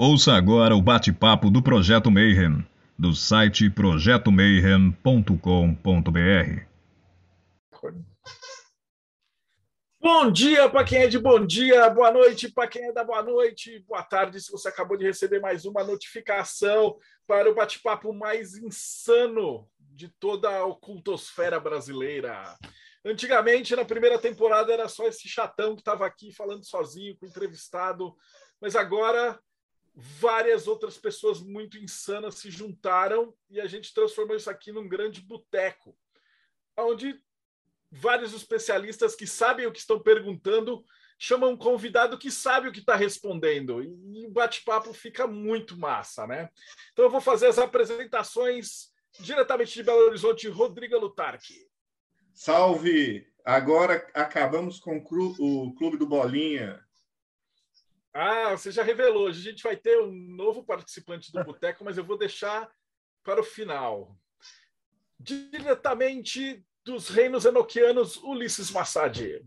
Ouça agora o bate-papo do Projeto Mayhem, do site projetomayhem.com.br. Bom dia para quem é de bom dia, boa noite para quem é da boa noite, boa tarde se você acabou de receber mais uma notificação para o bate-papo mais insano de toda a ocultosfera brasileira. Antigamente, na primeira temporada, era só esse chatão que estava aqui falando sozinho com o entrevistado, mas agora várias outras pessoas muito insanas se juntaram e a gente transformou isso aqui num grande boteco, onde vários especialistas que sabem o que estão perguntando chamam um convidado que sabe o que está respondendo e o bate-papo fica muito massa, né? Então eu vou fazer as apresentações diretamente de Belo Horizonte, Rodrigo Lutarque. Salve! Agora acabamos com o Clube do Bolinha. Ah, você já revelou. Hoje a gente vai ter um novo participante do Boteco, mas eu vou deixar para o final. Diretamente dos reinos enoquianos, Ulisses Massad.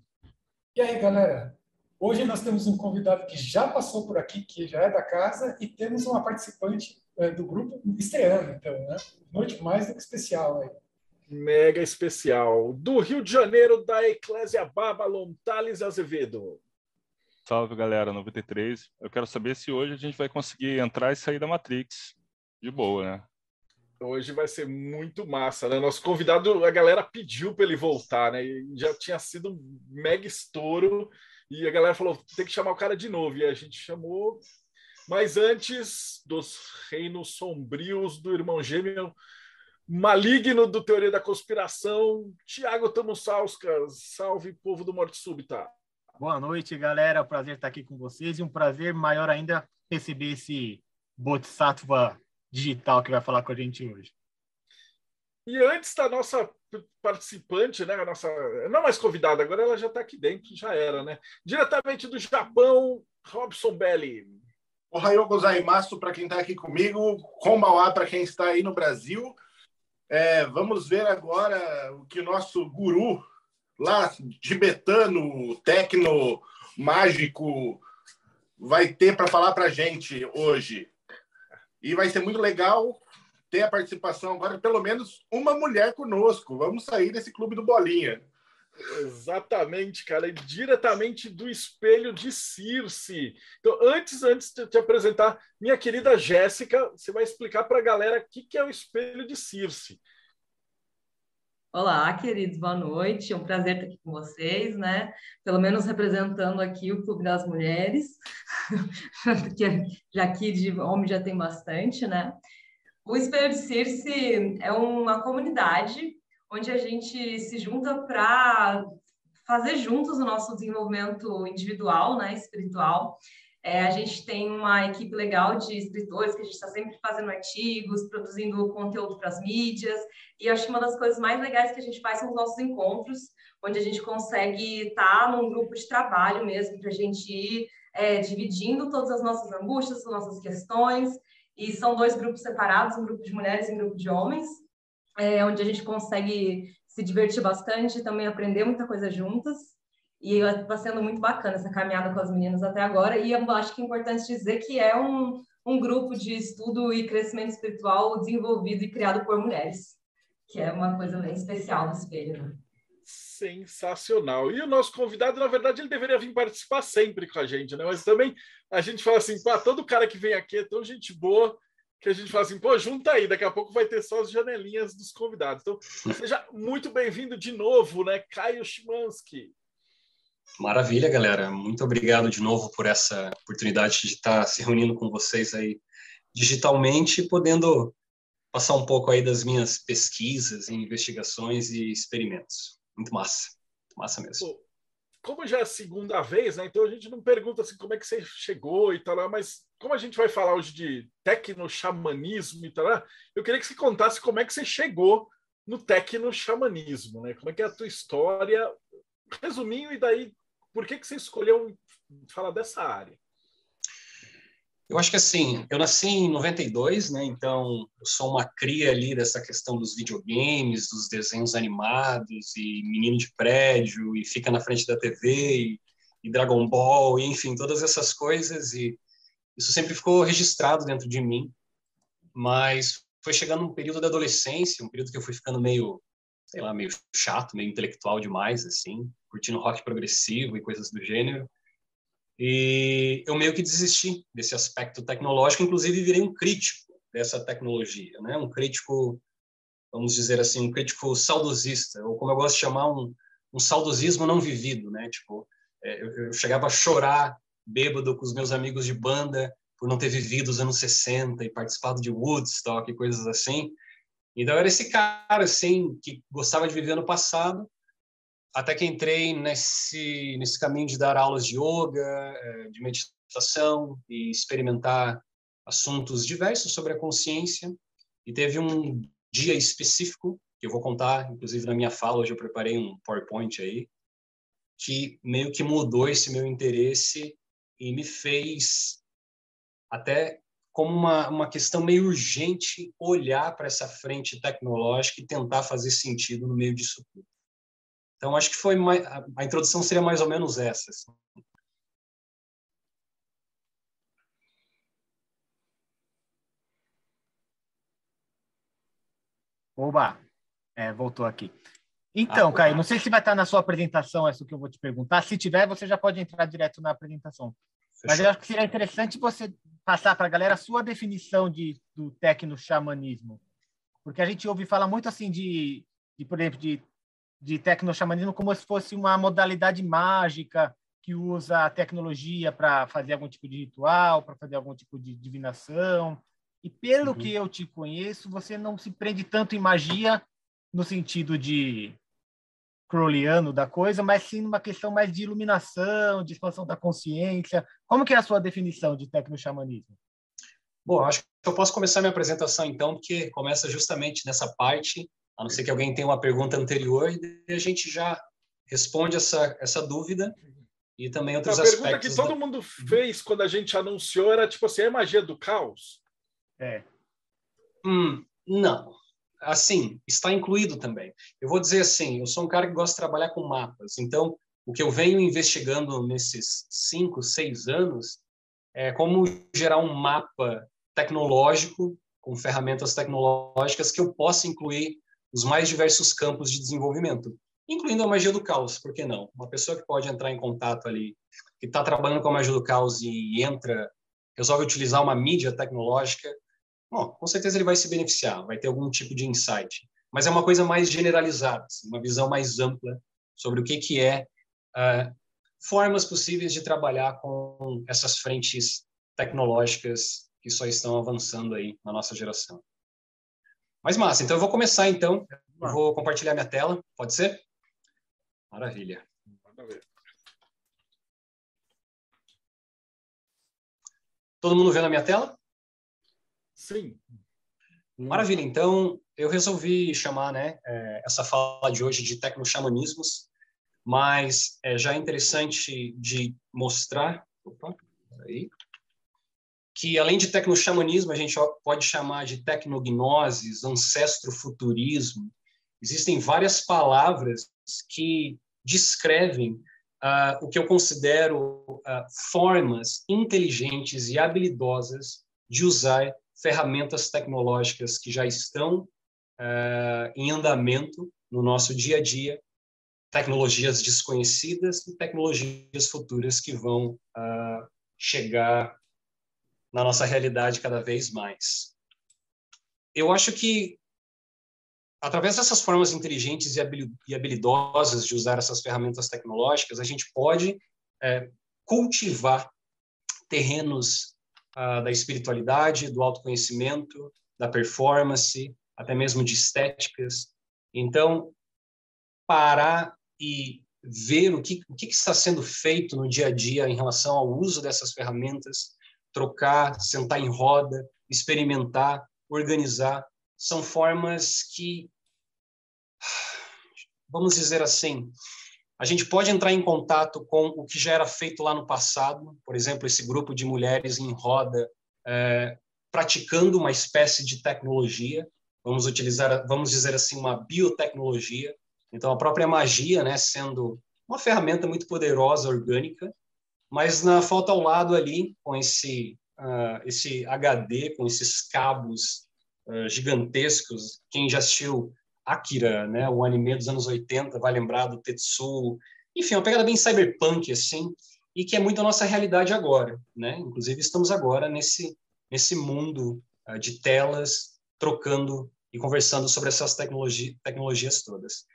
E aí, galera? Hoje nós temos um convidado que já passou por aqui, que já é da casa, e temos uma participante é, do grupo estreando, então, né? Noite mais do que especial aí. Mega especial. Do Rio de Janeiro, da Eclésia Babylon, Thales Azevedo. Salve, galera, 93. Eu quero saber se hoje a gente vai conseguir entrar e sair da Matrix. De boa, né? Hoje vai ser muito massa, né? Nosso convidado, a galera pediu para ele voltar, né? Já tinha sido um mega estouro. E a galera falou: tem que chamar o cara de novo. E a gente chamou. Mas antes dos reinos sombrios do irmão gêmeo maligno do Teoria da Conspiração, Tiago Tamussauskas. Salve, povo do Morte Súbita. Boa noite, galera. Prazer estar aqui com vocês e um prazer maior ainda receber esse Bodhisattva digital que vai falar com a gente hoje. E antes da nossa participante, né, a nossa não mais convidada, agora ela já está aqui dentro, já era, né? Diretamente do Japão, Robson Belli. Ohayou gozaimasu para quem está aqui comigo, Konbawa para quem está aí no Brasil. É, vamos ver agora o que o nosso guru lá, tibetano, tecno, mágico, vai ter para falar para a gente hoje. E vai ser muito legal ter a participação agora, pelo menos uma mulher conosco. Vamos sair desse clube do Bolinha. Exatamente, cara, diretamente do espelho de Circe. Então, antes, antes de te apresentar, minha querida Jéssica, você vai explicar para a galera o que é o espelho de Circe. Olá, queridos, boa noite. É um prazer estar aqui com vocês, né? Pelo menos representando aqui o Clube das Mulheres, porque já aqui de homem já tem bastante, né? O Espelho de Circe é uma comunidade onde a gente se junta para fazer juntos o nosso desenvolvimento individual, né, espiritual, é, a gente tem uma equipe legal de escritores que a gente está sempre fazendo artigos, produzindo conteúdo para as mídias. E acho que uma das coisas mais legais que a gente faz são os nossos encontros, onde a gente consegue estar tá num grupo de trabalho mesmo, para a gente ir é, dividindo todas as nossas angústias, as nossas questões. E são dois grupos separados, um grupo de mulheres e um grupo de homens, é, onde a gente consegue se divertir bastante e também aprender muita coisa juntas. E está sendo muito bacana essa caminhada com as meninas até agora. E eu acho que é importante dizer que é um, um grupo de estudo e crescimento espiritual desenvolvido e criado por mulheres, que é uma coisa bem especial no espelho. Né? Sensacional. E o nosso convidado, na verdade, ele deveria vir participar sempre com a gente, né? Mas também a gente fala assim, pô, todo cara que vem aqui é tão gente boa que a gente fala assim, pô, junta aí, daqui a pouco vai ter só as janelinhas dos convidados. Então, seja muito bem-vindo de novo, né, Caio Chimansky. Maravilha, galera. Muito obrigado de novo por essa oportunidade de estar se reunindo com vocês aí digitalmente, podendo passar um pouco aí das minhas pesquisas, investigações e experimentos. Muito massa. Muito massa mesmo. Como já é a segunda vez, né? Então a gente não pergunta assim como é que você chegou e tal, mas como a gente vai falar hoje de tecno-xamanismo e tal, eu queria que você contasse como é que você chegou no tecno-xamanismo, né? Como é que é a tua história, resuminho, e daí por que, que você escolheu falar dessa área? Eu acho que assim, eu nasci em 92, né? Então, eu sou uma cria ali dessa questão dos videogames, dos desenhos animados e menino de prédio e fica na frente da TV e, e Dragon Ball, e, enfim, todas essas coisas e isso sempre ficou registrado dentro de mim, mas foi chegando um período da adolescência, um período que eu fui ficando meio, sei lá, meio chato, meio intelectual demais, assim, curtindo rock progressivo e coisas do gênero. E eu meio que desisti desse aspecto tecnológico, inclusive virei um crítico dessa tecnologia, né? Um crítico, vamos dizer assim, um crítico saudosista, ou como eu gosto de chamar, um, um saudosismo não vivido, né? Tipo, é, eu, eu chegava a chorar bêbado com os meus amigos de banda por não ter vivido os anos 60 e participado de Woodstock e coisas assim. Então, era esse cara, assim, que gostava de viver no passado, até que entrei nesse, nesse caminho de dar aulas de yoga, é, de meditação e experimentar assuntos diversos sobre a consciência. E teve um dia específico, que eu vou contar, inclusive na minha fala, hoje eu preparei um PowerPoint aí, que meio que mudou esse meu interesse e me fez até como uma, uma questão meio urgente olhar para essa frente tecnológica e tentar fazer sentido no meio disso tudo. Então, acho que foi mais, a, introdução seria mais ou menos essa. Assim. Oba, é, voltou aqui. Então, ah, Caio, não sei se vai estar na sua apresentação essa que eu vou te perguntar. Se tiver, você já pode entrar direto na apresentação. Fechou. Mas eu acho que seria interessante você passar para a galera a sua definição de, do tecno-xamanismo. Porque a gente ouve falar muito assim de, de por exemplo, de, de tecno-xamanismo como se fosse uma modalidade mágica que usa a tecnologia para fazer algum tipo de ritual, para fazer algum tipo de divinação. E pelo uhum. que eu te conheço, você não se prende tanto em magia no sentido de crowleyano da coisa, mas sim numa questão mais de iluminação, de expansão da consciência. Como que é a sua definição de tecno-xamanismo? Bom, acho que eu posso começar minha apresentação então, porque começa justamente nessa parte, a não ser que alguém tenha uma pergunta anterior, e a gente já responde essa, essa dúvida e também outros a aspectos. A pergunta que todo da... mundo fez quando a gente anunciou era tipo assim, é magia do caos? É. Hum, não assim, está incluído também. Eu vou dizer assim, eu sou um cara que gosta de trabalhar com mapas, então o que eu venho investigando nesses cinco, seis anos é como gerar um mapa tecnológico com ferramentas tecnológicas que eu possa incluir os mais diversos campos de desenvolvimento, incluindo a magia do caos, por que não? Uma pessoa que pode entrar em contato ali, que está trabalhando com a magia do caos e entra, resolve utilizar uma mídia tecnológica, Bom, com certeza ele vai se beneficiar, vai ter algum tipo de insight, mas é uma coisa mais generalizada, assim, uma visão mais ampla sobre o que que é uh, formas possíveis de trabalhar com essas frentes tecnológicas que só estão avançando aí na nossa geração. Mas massa, então eu vou começar então, eu vou compartilhar minha tela, pode ser? Maravilha. Todo mundo vendo a minha tela? Sim. Maravilha. Então, eu resolvi chamar né, é, essa fala de hoje de tecno-xamanismos, mas é já interessante de mostrar opa, aí, que, além de tecno-xamanismo, a gente pode chamar de tecnognoses, ancestro-futurismo. Existem várias palavras que descrevem uh, o que eu considero uh, formas inteligentes e habilidosas de usar ferramentas tecnológicas que já estão uh, em andamento no nosso dia a dia, tecnologias desconhecidas e tecnologias futuras que vão uh, chegar na nossa realidade cada vez mais. Eu acho que através dessas formas inteligentes e habilidosas de usar essas ferramentas tecnológicas, a gente pode é, cultivar terrenos uh, da espiritualidade, do autoconhecimento, da performance, até mesmo de estéticas. Então, parar e ver o que, o que está sendo feito no dia a dia em relação ao uso dessas ferramentas, trocar, sentar em roda, experimentar, organizar, são formas que, vamos dizer assim, a gente pode entrar em contato com o que já era feito lá no passado, por exemplo, esse grupo de mulheres em roda é, praticando uma espécie de tecnologia, vamos utilizar, vamos dizer assim, uma biotecnologia. Então, a própria magia, né, sendo uma ferramenta muito poderosa, orgânica, mas na falta ao lado ali, com esse uh, esse HD com esses cabos uh, gigantescos. Quem já assistiu Akira, né, o anime dos anos 80, vai lembrar do Tetsuo. Enfim, uma pegada bem cyberpunk, assim, e que é muito a nossa realidade agora. Né? Inclusive, estamos agora nesse, nesse mundo uh, de telas, trocando e conversando sobre essas tecnologia, tecnologias todas.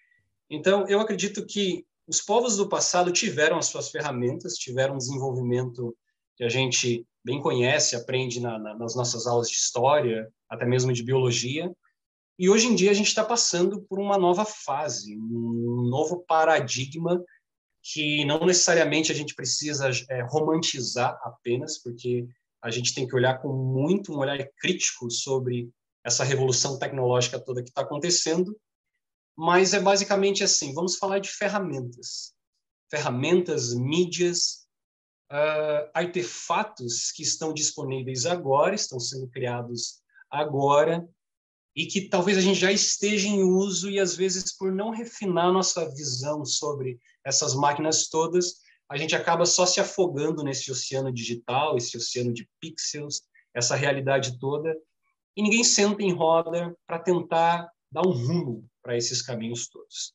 Então, eu acredito que os povos do passado tiveram as suas ferramentas, tiveram um desenvolvimento que a gente bem conhece, aprende na, na, nas nossas aulas de história, até mesmo de biologia. E hoje em dia a gente está passando por uma nova fase, um novo paradigma que não necessariamente a gente precisa é, romantizar apenas, porque a gente tem que olhar com muito um olhar crítico sobre essa revolução tecnológica toda que está acontecendo, mas é basicamente assim: vamos falar de ferramentas, ferramentas, mídias, uh, artefatos que estão disponíveis agora, estão sendo criados agora e que talvez a gente já esteja em uso e às vezes por não refinar nossa visão sobre essas máquinas todas, a gente acaba só se afogando nesse oceano digital, esse oceano de pixels, essa realidade toda, e ninguém senta em roda para tentar dar um rumo para esses caminhos todos.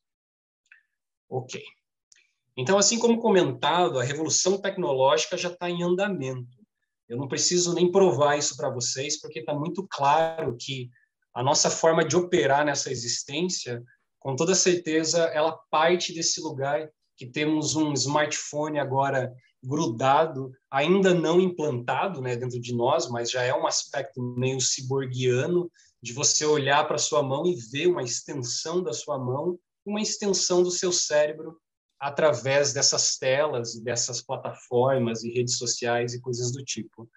Ok. Então, assim como comentado, a revolução tecnológica já está em andamento. Eu não preciso nem provar isso para vocês, porque está muito claro que a nossa forma de operar nessa existência, com toda certeza, ela parte desse lugar que temos um smartphone agora grudado, ainda não implantado né, dentro de nós, mas já é um aspecto meio ciborguiano de você olhar para sua mão e ver uma extensão da sua mão, uma extensão do seu cérebro através dessas telas, dessas plataformas e redes sociais e coisas do tipo.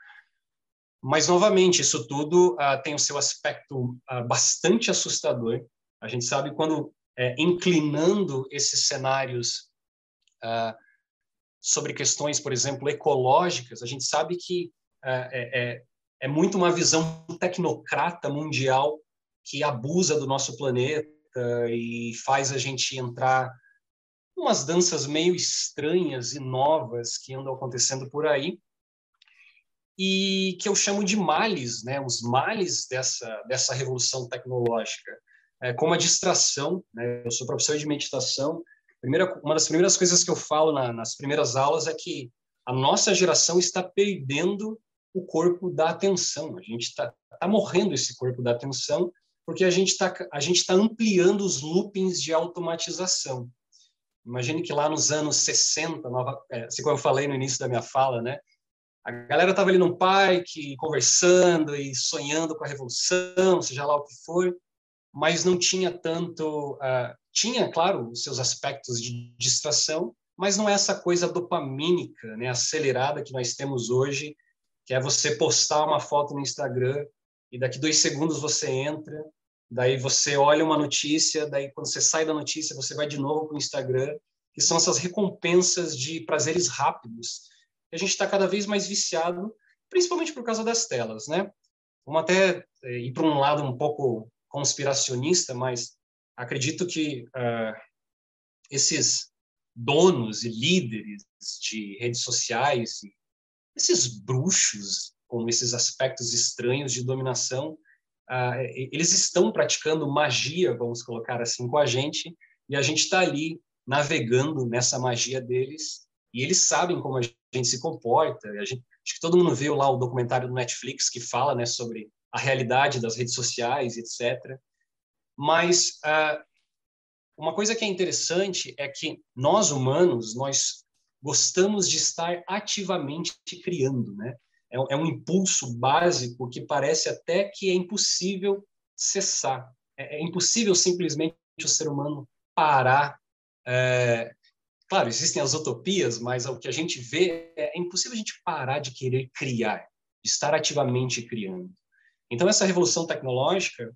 Mas, novamente, isso tudo uh, tem o seu aspecto uh, bastante assustador. A gente sabe quando, é, inclinando esses cenários uh, sobre questões, por exemplo, ecológicas, a gente sabe que é, é, é muito uma visão tecnocrata mundial que abusa do nosso planeta e faz a gente entrar umas danças meio estranhas e novas que andam acontecendo por aí e que eu chamo de males, né? Os males dessa dessa revolução tecnológica, é, como a distração. Né? Eu sou professor de meditação. Primeira, uma das primeiras coisas que eu falo na, nas primeiras aulas é que a nossa geração está perdendo o corpo da atenção. A gente está tá morrendo esse corpo da atenção porque a gente está está ampliando os loopings de automatização. Imagine que lá nos anos 60, nova, é, assim como eu falei no início da minha fala, né? A galera estava ali no parque, conversando e sonhando com a revolução, seja lá o que for, mas não tinha tanto. Uh, tinha, claro, os seus aspectos de distração, mas não é essa coisa dopamínica, né, acelerada que nós temos hoje, que é você postar uma foto no Instagram e daqui dois segundos você entra, daí você olha uma notícia, daí quando você sai da notícia você vai de novo para o Instagram, que são essas recompensas de prazeres rápidos. A gente está cada vez mais viciado, principalmente por causa das telas, né? Vamos até eh, ir para um lado um pouco conspiracionista, mas acredito que uh, esses donos e líderes de redes sociais esses bruxos com esses aspectos estranhos de dominação, uh, eles estão praticando magia, vamos colocar assim, com a gente, e a gente está ali navegando nessa magia deles, e eles sabem como a gente se comporta. Gente, acho que todo mundo viu lá o documentário do Netflix que fala né, sobre a realidade das redes sociais, etc. Mas uh, uma coisa que é interessante é que nós humanos, nós gostamos de estar ativamente criando, né? É, é, um impulso básico que parece até que é impossível cessar. É, é impossível simplesmente o ser humano parar. É... Claro, existem as utopias, mas o que a gente vê é, é impossível a gente parar de querer criar, de estar ativamente criando. Então, essa revolução tecnológica,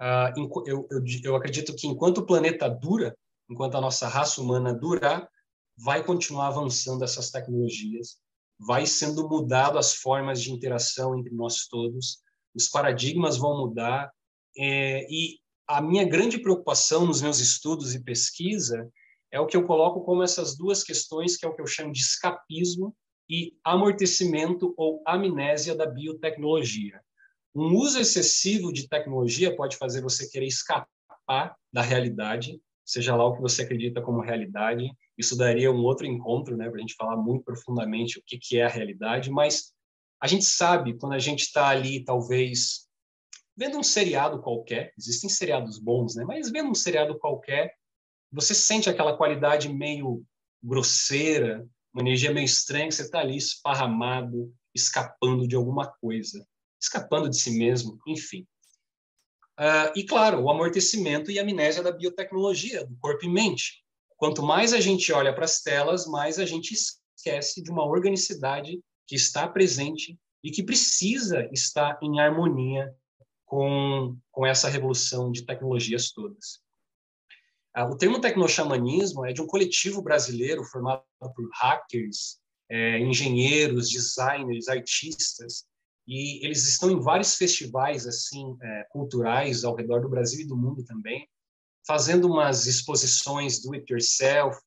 uh, eu, eu, eu acredito que enquanto o planeta dura, enquanto a nossa raça humana durar, vai continuar avançando essas tecnologias, vai sendo mudado as formas de interação entre nós todos, os paradigmas vão mudar é, e a minha grande preocupação nos meus estudos e pesquisa é o que eu coloco como essas duas questões que é o que eu chamo de escapismo e amortecimento ou amnésia da biotecnologia. Um uso excessivo de tecnologia pode fazer você querer escapar da realidade, seja lá o que você acredita como realidade. Isso daria um outro encontro, né, para a gente falar muito profundamente o que, que é a realidade, mas a gente sabe quando a gente está ali, talvez, vendo um seriado qualquer, existem seriados bons, né, mas vendo um seriado qualquer, você sente aquela qualidade meio grosseira, uma energia meio estranha, que você está ali esparramado, escapando de alguma coisa, escapando de si mesmo, enfim. Uh, e, claro, o amortecimento e a amnésia da biotecnologia, do corpo e mente. Quanto mais a gente olha para as telas, mais a gente esquece de uma organicidade que está presente e que precisa estar em harmonia com, com essa revolução de tecnologias todas. Ah, o termo tecnoxamanismo é de um coletivo brasileiro formado por hackers, é, engenheiros, designers, artistas, e eles estão em vários festivais assim é, culturais ao redor do Brasil e do mundo também, fazendo umas exposições do it yourself,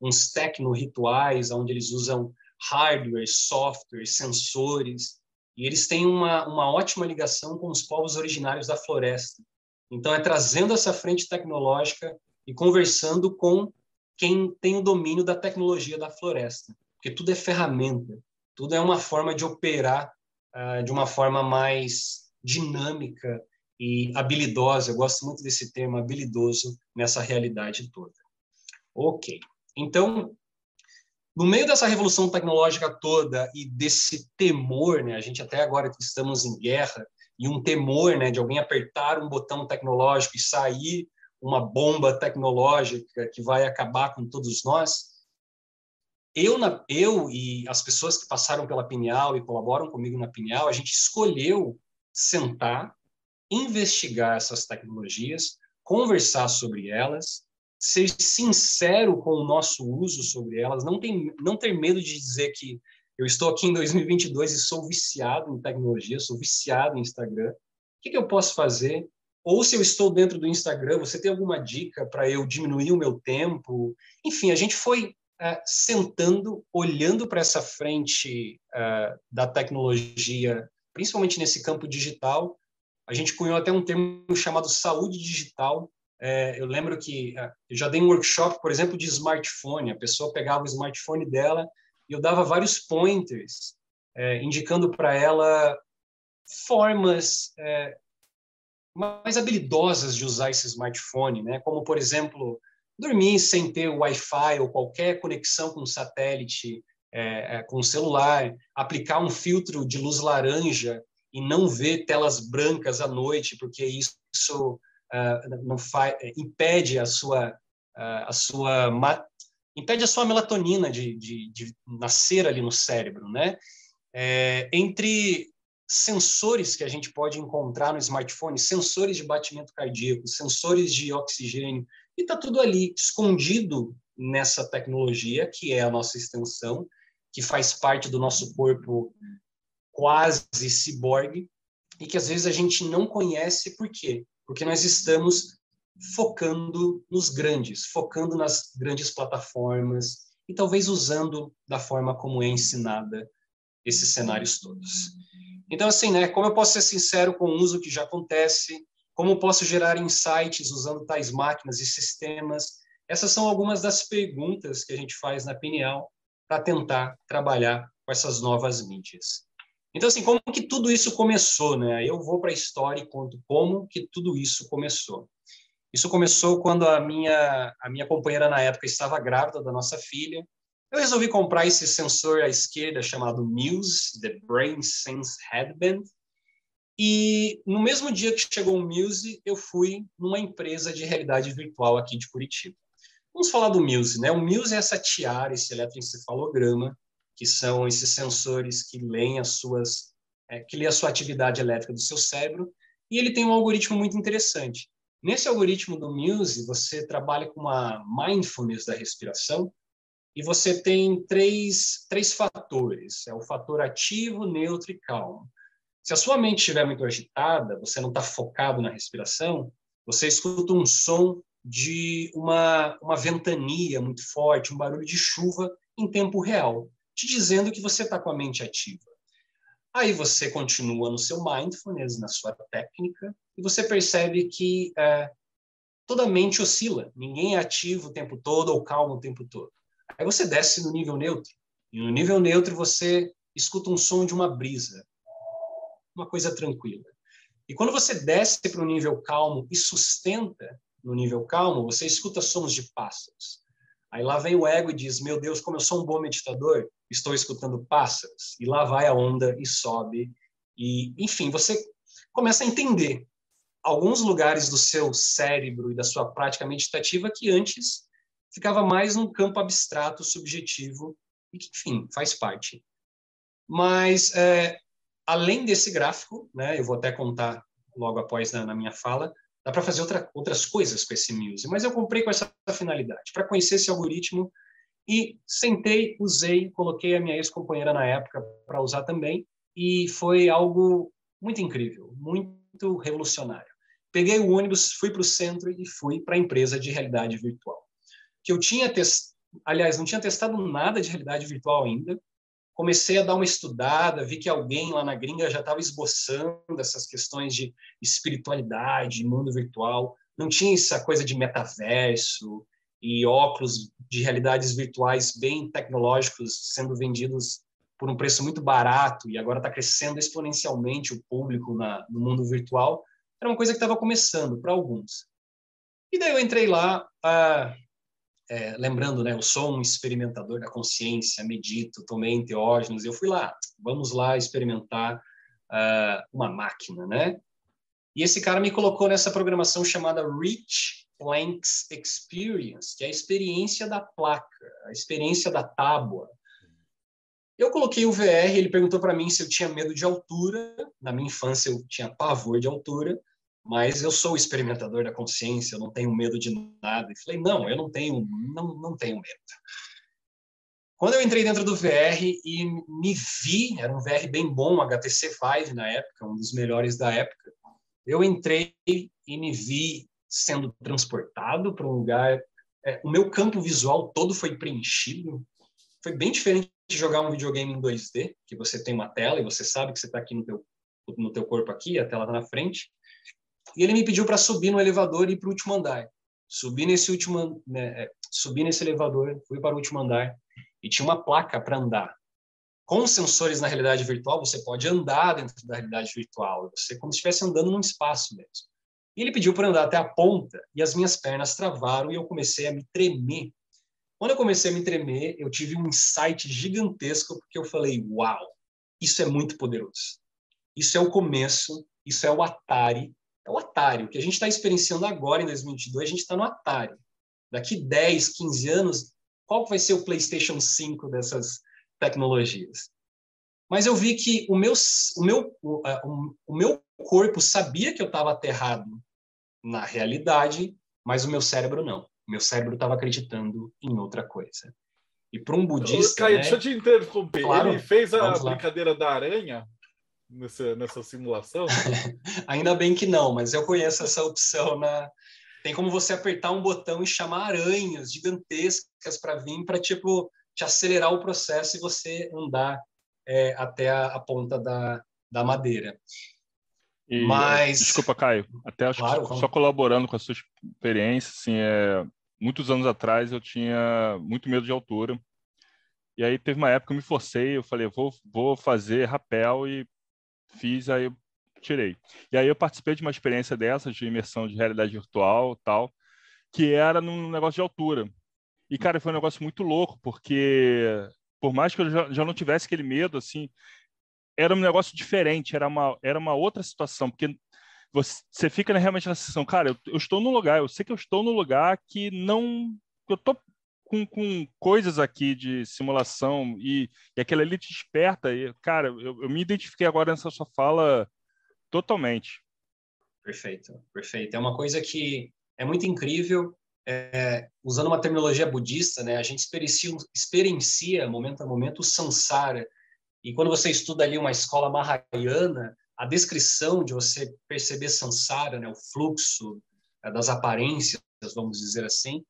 uns tecno-rituais, onde eles usam hardware, software, sensores, e eles têm uma, uma ótima ligação com os povos originários da floresta. Então, é trazendo essa frente tecnológica e conversando com quem tem o domínio da tecnologia da floresta, porque tudo é ferramenta, tudo é uma forma de operar uh, de uma forma mais dinâmica e habilidosa. Eu gosto muito desse termo, habilidoso, nessa realidade toda. Ok. Então, no meio dessa revolução tecnológica toda e desse temor, né, a gente até agora estamos em guerra, e um temor né, de alguém apertar um botão tecnológico e sair uma bomba tecnológica que vai acabar com todos nós. Eu, na, eu e as pessoas que passaram pela Pineal e colaboram comigo na Pineal, a gente escolheu sentar, investigar essas tecnologias, conversar sobre elas, ser sincero com o nosso uso sobre elas, não, tem, não ter medo de dizer que eu estou aqui em 2022 e sou viciado em tecnologia, sou viciado em Instagram. O que, que eu posso fazer ou se eu estou dentro do Instagram, você tem alguma dica para eu diminuir o meu tempo? Enfim, a gente foi uh, sentando, olhando para essa frente uh, da tecnologia, principalmente nesse campo digital. A gente cunhou até um termo chamado saúde digital. É, eu lembro que eu já dei um workshop, por exemplo, de smartphone. A pessoa pegava o smartphone dela e eu dava vários pointers, indicando para ela formas é, mais habilidosas de usar esse smartphone, né? Como por exemplo, dormir sem ter Wi-Fi ou qualquer conexão com satélite, é, é, com celular, aplicar um filtro de luz laranja e não ver telas brancas à noite, porque isso uh, não faz, é, impede a sua uh, a sua impede a sua melatonina de, de, de nascer ali no cérebro, né? É, entre sensores que a gente pode encontrar no smartphone, sensores de batimento cardíaco, sensores de oxigênio, e está tudo ali escondido nessa tecnologia que é a nossa extensão, que faz parte do nosso corpo quase ciborgue e que às vezes a gente não conhece por quê? Porque nós estamos focando nos grandes, focando nas grandes plataformas e talvez usando da forma como é ensinada esses cenários todos. Então, assim, né, como eu posso ser sincero com o uso que já acontece, como posso gerar insights usando tais máquinas e sistemas? Essas são algumas das perguntas que a gente faz na Pineal para tentar trabalhar com essas novas mídias. Então, assim, como que tudo isso começou, né? Eu vou para a história e conto como que tudo isso começou. Isso começou quando a minha, a minha companheira na época estava grávida da nossa filha eu resolvi comprar esse sensor à esquerda chamado Muse, The Brain Sense Headband. E no mesmo dia que chegou o Muse, eu fui numa empresa de realidade virtual aqui de Curitiba. Vamos falar do Muse, né? O Muse é essa tiara, esse eletroencefalograma, que são esses sensores que leem as suas, é, que lê a sua atividade elétrica do seu cérebro, e ele tem um algoritmo muito interessante. Nesse algoritmo do Muse, você trabalha com uma mindfulness da respiração, e você tem três, três fatores: é o fator ativo, neutro e calmo. Se a sua mente estiver muito agitada, você não está focado na respiração, você escuta um som de uma, uma ventania muito forte, um barulho de chuva em tempo real. te dizendo que você está com a mente ativa. Aí você continua no seu mindfulness, na sua técnica, e você percebe que é, toda mente oscila. Ninguém é ativo o tempo todo ou calmo o tempo todo. Aí você desce no nível neutro. E no nível neutro você escuta um som de uma brisa, uma coisa tranquila. E quando você desce para o nível calmo e sustenta no nível calmo, você escuta sons de pássaros. Aí lá vem o ego e diz: Meu Deus, como eu sou um bom meditador, estou escutando pássaros. E lá vai a onda e sobe. E, enfim, você começa a entender alguns lugares do seu cérebro e da sua prática meditativa que antes ficava mais num campo abstrato, subjetivo, e que, enfim, faz parte. Mas, é, além desse gráfico, né, eu vou até contar logo após na, na minha fala, dá para fazer outra, outras coisas com esse Muse. Mas eu comprei com essa finalidade, para conhecer esse algoritmo e sentei, usei, coloquei a minha ex-companheira na época para usar também, e foi algo muito incrível, muito revolucionário. Peguei o ônibus, fui para o centro e fui para a empresa de realidade virtual. Que eu tinha testado, aliás, não tinha testado nada de realidade virtual ainda. Comecei a dar uma estudada, vi que alguém lá na gringa já estava esboçando essas questões de espiritualidade, mundo virtual. Não tinha essa coisa de metaverso e óculos de realidades virtuais bem tecnológicos sendo vendidos por um preço muito barato e agora está crescendo exponencialmente o público na, no mundo virtual era uma coisa que estava começando para alguns. E daí eu entrei lá, ah, é, lembrando, né, eu sou um experimentador da consciência, medito, tomei enteógenos, eu fui lá, vamos lá experimentar ah, uma máquina, né? E esse cara me colocou nessa programação chamada Rich Planck's Experience, que é a experiência da placa, a experiência da tábua, eu coloquei o VR, ele perguntou para mim se eu tinha medo de altura. Na minha infância eu tinha pavor de altura mas eu sou experimentador da consciência, eu não tenho medo de nada. E falei, não, eu não tenho, não, não tenho medo. Quando eu entrei dentro do VR e me vi, era um VR bem bom, HTC Vive na época, um dos melhores da época, eu entrei e me vi sendo transportado para um lugar. É, o meu campo visual todo foi preenchido. Foi bem diferente de jogar um videogame em 2D, que você tem uma tela e você sabe que você está aqui no teu, no teu corpo aqui, a tela está na frente. E ele me pediu para subir no elevador e ir para o último andar. Subi nesse último, né, é, subi nesse elevador, fui para o último andar e tinha uma placa para andar. Com sensores na realidade virtual, você pode andar dentro da realidade virtual. Você como se estivesse andando num espaço mesmo. E ele pediu para andar até a ponta e as minhas pernas travaram e eu comecei a me tremer. Quando eu comecei a me tremer, eu tive um insight gigantesco porque eu falei: "Uau, isso é muito poderoso. Isso é o começo, isso é o Atari é o Atari. O que a gente está experienciando agora, em 2022, a gente está no Atari. Daqui 10, 15 anos, qual vai ser o PlayStation 5 dessas tecnologias? Mas eu vi que o meu, o meu, o, o meu corpo sabia que eu estava aterrado na realidade, mas o meu cérebro não. O meu cérebro estava acreditando em outra coisa. E para um budista. Caio, né? deixa eu te interromper. Claro, Ele fez a brincadeira da aranha nessa, nessa simulação? Ainda bem que não, mas eu conheço essa opção na. Tem como você apertar um botão e chamar aranhas gigantescas para vir para tipo te acelerar o processo e você andar é, até a, a ponta da, da madeira. E, Mas- Desculpa, Caio. Até acho Claro, que só, só colaborando com a sua experiência, assim, é, muitos anos atrás eu tinha muito medo de altura. E aí teve uma época que eu me forcei, eu falei, vou, vou fazer rapel e fiz, aí eu tirei. E aí eu participei de uma experiência dessas, de imersão de realidade virtual tal, que era num negócio de altura. E, cara, foi um negócio muito louco, porque por mais que eu já, já não tivesse aquele medo, assim, era um negócio diferente, era uma, era uma outra situação, porque você, você fica realmente na sensação, cara, eu, eu estou num lugar, eu sei que eu estou num lugar que não. Eu estou com, com coisas aqui de simulação e, e aquela ali te desperta. E, cara, eu, eu me identifiquei agora nessa sua fala totalmente. Perfeito, perfeito. É uma coisa que é muito incrível. é, usando uma terminologia budista, né, a gente experiencia, experiencia momento a momento o samsara. E quando você estuda ali uma escola mahayana, a descrição de você perceber samsara, né, o fluxo é, das aparências, vamos dizer assim,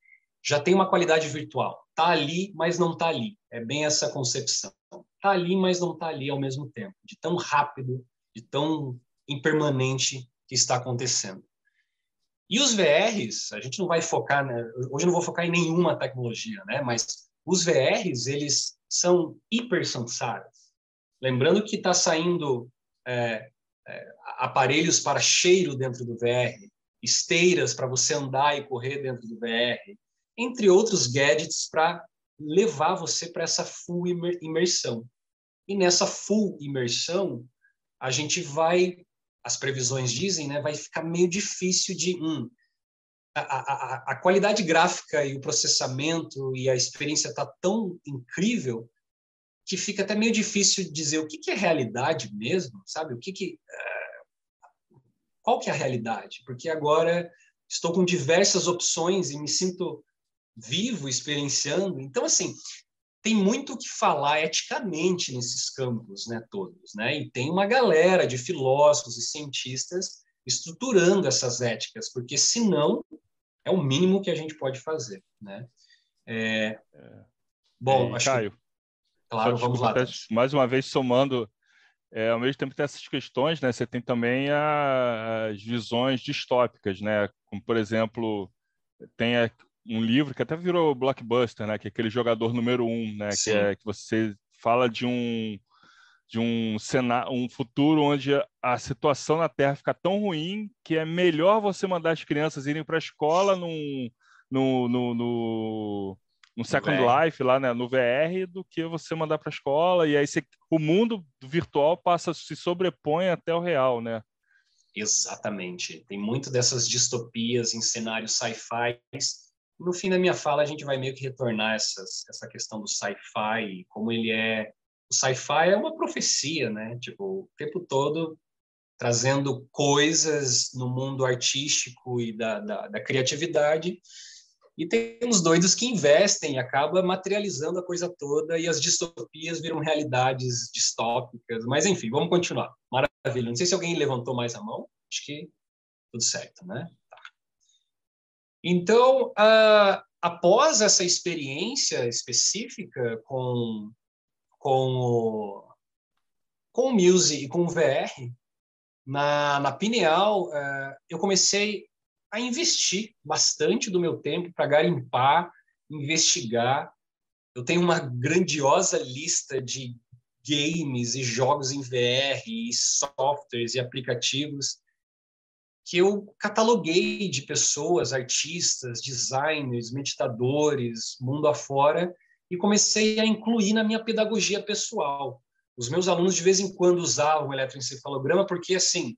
já tem uma qualidade virtual. Tá ali, mas não tá ali. É bem essa concepção. Tá ali, mas não tá ali ao mesmo tempo, de tão rápido, de tão impermanente que está acontecendo. E os VRs, a gente não vai focar, né? hoje eu não vou focar em nenhuma tecnologia, né? Mas os VRs, eles são hipersamsaras. Lembrando que está saindo é, é, aparelhos para cheiro dentro do VR, esteiras para você andar e correr dentro do VR, entre outros gadgets para levar você para essa full imersão. E nessa full imersão, a gente vai as previsões dizem, né, vai ficar meio difícil de hum, a, a, a, qualidade gráfica e o processamento e a experiência está tão incrível que fica até meio difícil dizer o que, que é realidade mesmo, sabe? O que que uh, qual que é a realidade? Porque agora estou com diversas opções e me sinto vivo experienciando. Então assim, tem muito o que falar eticamente nesses campos, né, todos, né? E tem uma galera de filósofos e cientistas estruturando essas éticas, porque senão é o mínimo que a gente pode fazer, né? É... Bom, é, acho Caio, que... claro, vamos lá. Mais uma vez somando, é, ao mesmo tempo tem essas questões, né? Você tem também as visões distópicas, né? Como por exemplo tem a, um livro que até virou blockbuster, né? Que é aquele jogador número um, né? Que é que você fala de um de um cenário, um futuro onde a situação na Terra fica tão ruim que é melhor você mandar as crianças irem para a escola num, no, no, no, no Second VR. Life lá né, no VR do que você mandar para a escola e aí você, o mundo virtual passa se sobrepõe até o real, né? Exatamente. Tem muito dessas distopias em cenários sci-fi no fim da minha fala, a gente vai meio que retornar essas, essa questão do sci-fi, como ele é. O sci-fi é uma profecia, né? Tipo, o tempo todo trazendo coisas no mundo artístico e da, da, da criatividade. E tem uns doidos que investem acaba materializando a coisa toda e as distopias viram realidades distópicas. Mas, enfim, vamos continuar. Maravilha. Não sei se alguém levantou mais a mão. Acho que tudo certo, né? Então, uh, após essa experiência específica com, com, o, com o Muse e com o VR, na, na Pineal, uh, eu comecei a investir bastante do meu tempo para garimpar, investigar. Eu tenho uma grandiosa lista de games e jogos em VR, e softwares e aplicativos que eu cataloguei de pessoas, artistas, designers, meditadores, mundo afora, e comecei a incluir na minha pedagogia pessoal. Os meus alunos de vez em quando usavam o eletroencefalograma porque assim,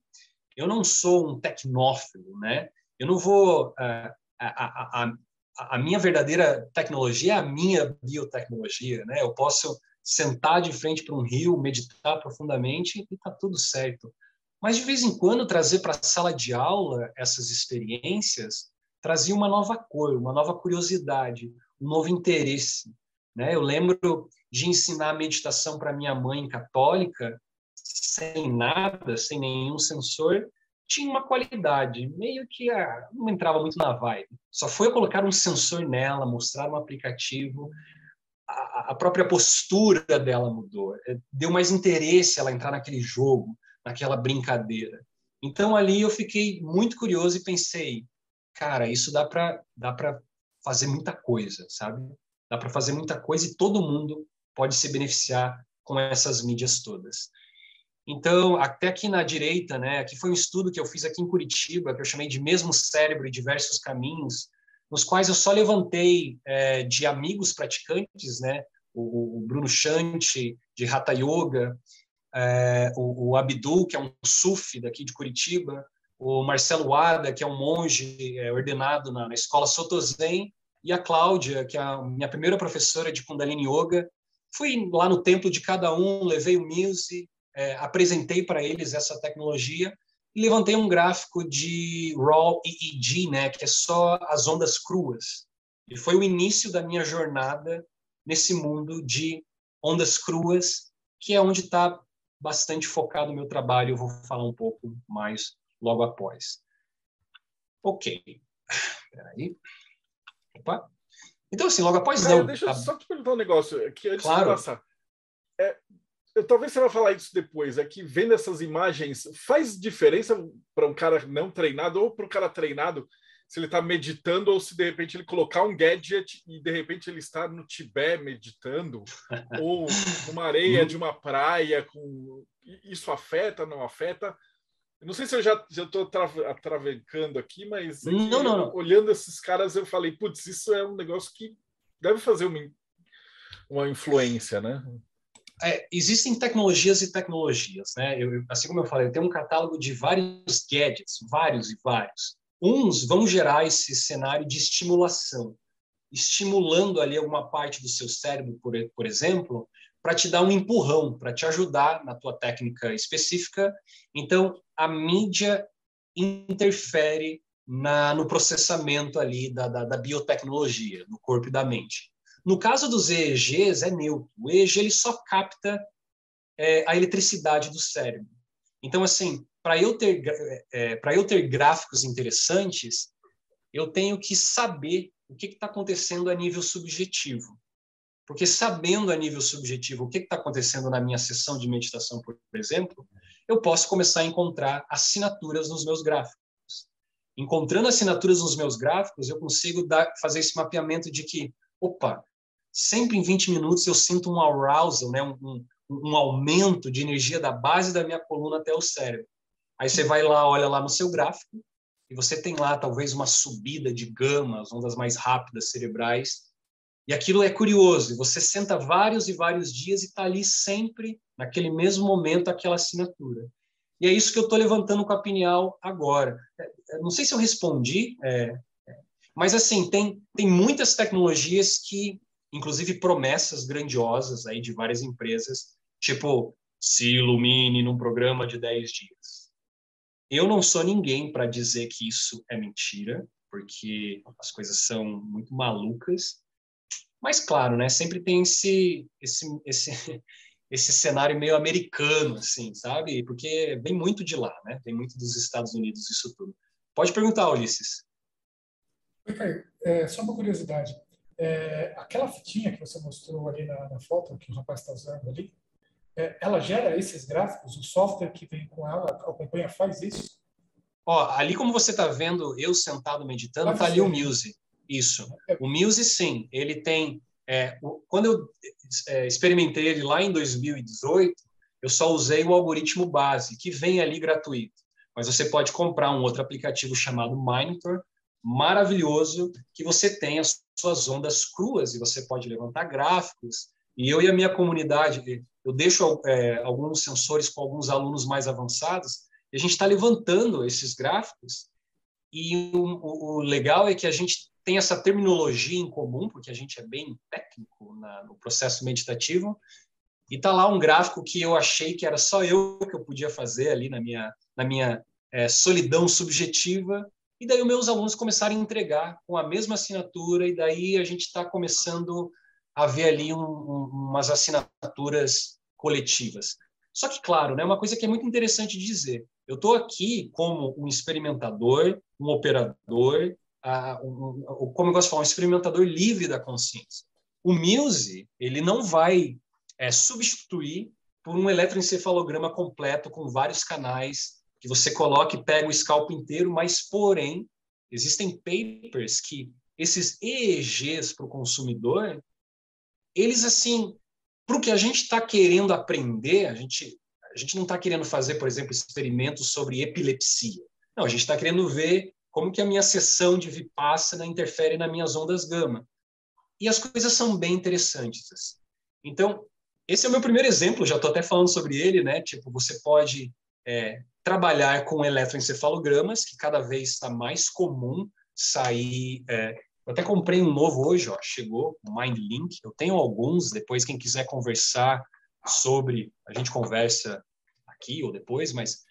eu não sou um tecnófilo, né? Eu não vou uh, a, a, a, minha verdadeira tecnologia é a minha biotecnologia, né? Eu posso sentar de frente para um rio, meditar profundamente e tá tudo certo. Mas, de vez em quando, trazer para a sala de aula essas experiências trazia uma nova cor, uma nova curiosidade, um novo interesse. Né? Eu lembro de ensinar meditação para minha mãe católica, sem nada, sem nenhum sensor, tinha uma qualidade, meio que ah, não entrava muito na vibe. Só foi colocar um sensor nela, mostrar um aplicativo, a, a própria postura dela mudou, é, deu mais interesse ela entrar naquele jogo naquela brincadeira. Então ali eu fiquei muito curioso e pensei, cara, isso dá para dá para fazer muita coisa, sabe? Dá para fazer muita coisa e todo mundo pode se beneficiar com essas mídias todas. Então, até aqui na direita, né, aqui foi um estudo que eu fiz aqui em Curitiba, que eu chamei de Mesmo Cérebro e Diversos Caminhos, nos quais eu só levantei é, de amigos praticantes, né, o, o Bruno Chante, de Hatha Yoga, é, o, o, Abdul, que é um sufi daqui de Curitiba, o Marcelo Wada, que é um monge é, ordenado na, na escola Sotozen, e a Cláudia, que é a minha primeira professora de Kundalini Yoga. Fui lá no templo de cada um, levei o Muse, é, apresentei para eles essa tecnologia e levantei um gráfico de RAW EEG, né, que é só as ondas cruas. E foi o início da minha jornada nesse mundo de ondas cruas, que é onde está bastante focado no meu trabalho, eu vou falar um pouco mais logo após. Ok. Peraí. Opa. Então, assim, logo após Cara, não. deixa eu tá- só te perguntar um negócio aqui antes Claro. de passar. É, eu- talvez você vai falar isso depois. É que vendo essas imagens, faz diferença para um cara não treinado ou para um cara treinado se ele está meditando ou se de repente ele colocar um gadget e de repente ele está no Tibete meditando ou numa areia de uma praia com isso afeta não afeta não sei se eu já já estou atravencando aqui mas é Não, não, não. olhando esses caras eu falei putz isso é um negócio que deve fazer uma uma influência né é, existem tecnologias e tecnologias, né? Eu, assim como eu falei, eu tenho um catálogo de vários gadgets, vários e vários. Uns vão gerar esse cenário de estimulação, estimulando ali alguma parte do seu cérebro, por, por exemplo, para te dar um empurrão, para te ajudar na tua técnica específica. Então, a mídia interfere na, no processamento ali da, da, da biotecnologia, no corpo e da mente. No caso dos EEGs, é neutro. O EEG ele só capta é, a eletricidade do cérebro. Então, assim, para eu ter é, para eu ter gráficos interessantes, eu tenho que saber o que está acontecendo a nível subjetivo. Porque sabendo a nível subjetivo o que está acontecendo na minha sessão de meditação, por exemplo, eu posso começar a encontrar assinaturas nos meus gráficos. Encontrando assinaturas nos meus gráficos, eu consigo dar, fazer esse mapeamento de que, opa, sempre em 20 minutos eu sinto um arousal, né? um, um aumento de energia da base da minha coluna até o cérebro. Aí você vai lá, olha lá no seu gráfico, e você tem lá talvez uma subida de gama, as ondas mais rápidas cerebrais, e aquilo é curioso, você senta vários e vários dias e está ali sempre, naquele mesmo momento, aquela assinatura. E é isso que eu estou levantando com a Pineal agora. Não sei se eu respondi, é, mas assim, tem, tem muitas tecnologias que, inclusive promessas grandiosas aí de várias empresas, tipo, se ilumine num programa de 10 dias. Eu não sou ninguém para dizer que isso é mentira, porque as coisas são muito malucas. Mas claro, né? Sempre tem esse esse esse esse cenário meio americano, assim, sabe? Porque vem muito de lá, né? Vem muito dos Estados Unidos isso tudo. Pode perguntar, Ulisses. Oi, Caio. É, só uma curiosidade. É, aquela fitinha que você mostrou ali na, na foto que o rapaz está usando ali, ela gera esses gráficos? O software que vem com ela acompanha faz isso? Ó, ali como você está vendo eu sentado meditando, está ali o Muse. Isso. O Muse, sim, ele tem. É, o, quando eu é, experimentei ele lá em 2018, eu só usei o algoritmo base, que vem ali gratuito. Mas você pode comprar um outro aplicativo chamado Monitor, maravilhoso, que você tem as suas ondas cruas e você pode levantar gráficos. E eu e a minha comunidade, eu deixo é, alguns sensores com alguns alunos mais avançados, e a gente está levantando esses gráficos. E o, o legal é que a gente tem essa terminologia em comum, porque a gente é bem técnico na, no processo meditativo, e tá lá um gráfico que eu achei que era só eu que eu podia fazer ali na minha, na minha é, solidão subjetiva, e daí os meus alunos começaram a entregar com a mesma assinatura, e daí a gente está começando a ver ali um, um, umas assinaturas coletivas. Só que, claro, né, uma coisa que é muito interessante dizer, eu estou aqui como um experimentador, um operador, Uh, um, um, como eu gosto de falar, um experimentador livre da consciência. O Muse, ele não vai é, substituir por um eletroencefalograma completo com vários canais que você coloca e pega o scalp inteiro, mas, porém, existem papers que esses EEGs para o consumidor, eles, assim, para o que a gente está querendo aprender, a gente, a gente não está querendo fazer, por exemplo, experimentos sobre epilepsia. Não, a gente está querendo ver como que a minha sessão de Vipassana interfere nas minhas ondas gama. E as coisas são bem interessantes. Assim. Então, esse é o meu primeiro exemplo, já estou até falando sobre ele, né? Tipo, você pode é, trabalhar com eletroencefalogramas, que cada vez está mais comum sair. É, eu até comprei um novo hoje, ó, chegou, o MindLink. Eu tenho alguns, depois quem quiser conversar sobre, a gente conversa aqui ou depois, mas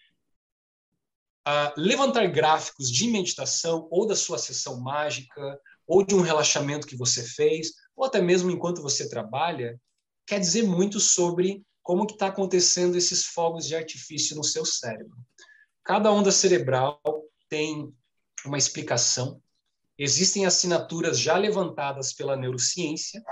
Uh, levantar gráficos de meditação ou da sua sessão mágica ou de um relaxamento que você fez ou até mesmo enquanto você trabalha quer dizer muito sobre como que está acontecendo esses fogos de artifício no seu cérebro. Cada onda cerebral tem uma explicação existem assinaturas já levantadas pela neurociência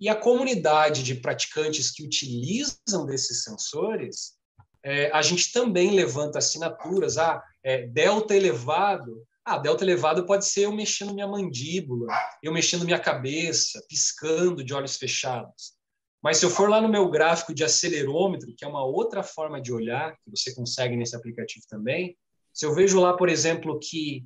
e a comunidade de praticantes que utilizam desses sensores, é, a gente também levanta assinaturas. Ah, é, delta elevado. Ah, delta elevado pode ser eu mexendo minha mandíbula, eu mexendo minha cabeça, piscando de olhos fechados. Mas se eu for lá no meu gráfico de acelerômetro, que é uma outra forma de olhar, que você consegue nesse aplicativo também, se eu vejo lá, por exemplo, que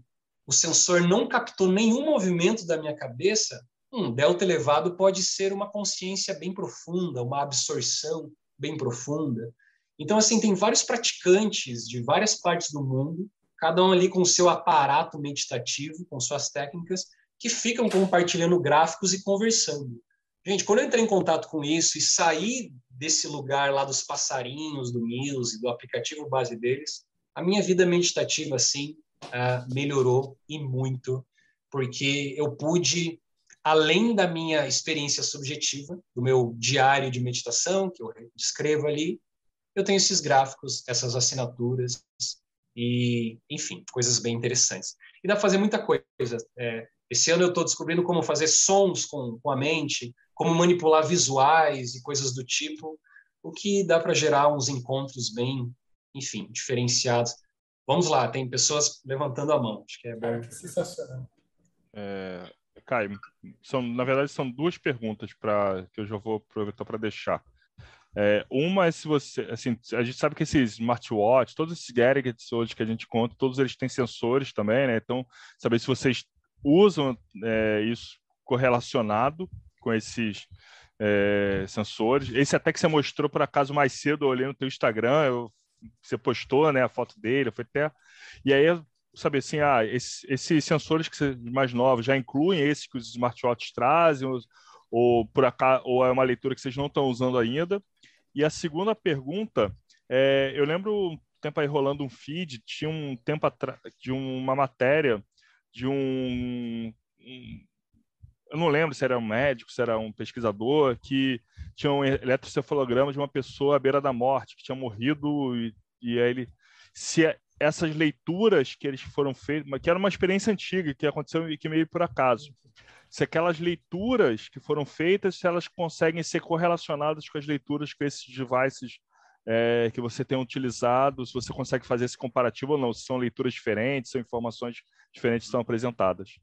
o sensor não captou nenhum movimento da minha cabeça, um delta elevado pode ser uma consciência bem profunda, uma absorção bem profunda. Então, assim, tem vários praticantes de várias partes do mundo, cada um ali com o seu aparato meditativo, com suas técnicas, que ficam compartilhando gráficos e conversando. Gente, quando eu entrei em contato com isso e saí desse lugar lá dos passarinhos, do Muse, do aplicativo base deles, a minha vida meditativa, assim, uh, melhorou e muito, porque eu pude, além da minha experiência subjetiva, do meu diário de meditação, que eu escrevo ali, eu tenho esses gráficos, essas assinaturas e, enfim, coisas bem interessantes. E dá para fazer muita coisa. É, esse ano eu estou descobrindo como fazer sons com, com a mente, como manipular visuais e coisas do tipo, o que dá para gerar uns encontros bem, enfim, diferenciados. Vamos lá, tem pessoas levantando a mão. Acho que é bom. que sensacional. É, Caio, são, na verdade, são duas perguntas para que eu já vou aproveitar para deixar. É, uma é se você, assim, a gente sabe que esses smartwatch, todos esses gadgets hoje que a gente conta, todos eles têm sensores também, né? Então, saber se vocês usam é, isso correlacionado com esses é, sensores. Esse até que você mostrou por acaso mais cedo, eu olhei no teu Instagram, eu você postou, né, a foto dele, foi até e aí saber assim, ah, esses, esses sensores que você, mais novos já incluem esses que os smartwatches trazem ou, ou por acaso ou é uma leitura que vocês não estão usando ainda? E a segunda pergunta, é, eu lembro um tempo aí rolando um feed, tinha um tempo atrás de uma matéria de um, um eu não lembro se era um médico, se era um pesquisador, que tinha um eletrocefalograma de uma pessoa à beira da morte, que tinha morrido, e, e aí ele. Se essas leituras que eles foram feitas, que era uma experiência antiga, que aconteceu e que meio por acaso, se aquelas leituras que foram feitas, se elas conseguem ser correlacionadas com as leituras que esses devices é, que você tem utilizado, se você consegue fazer esse comparativo ou não, se são leituras diferentes, são informações diferentes que são apresentadas.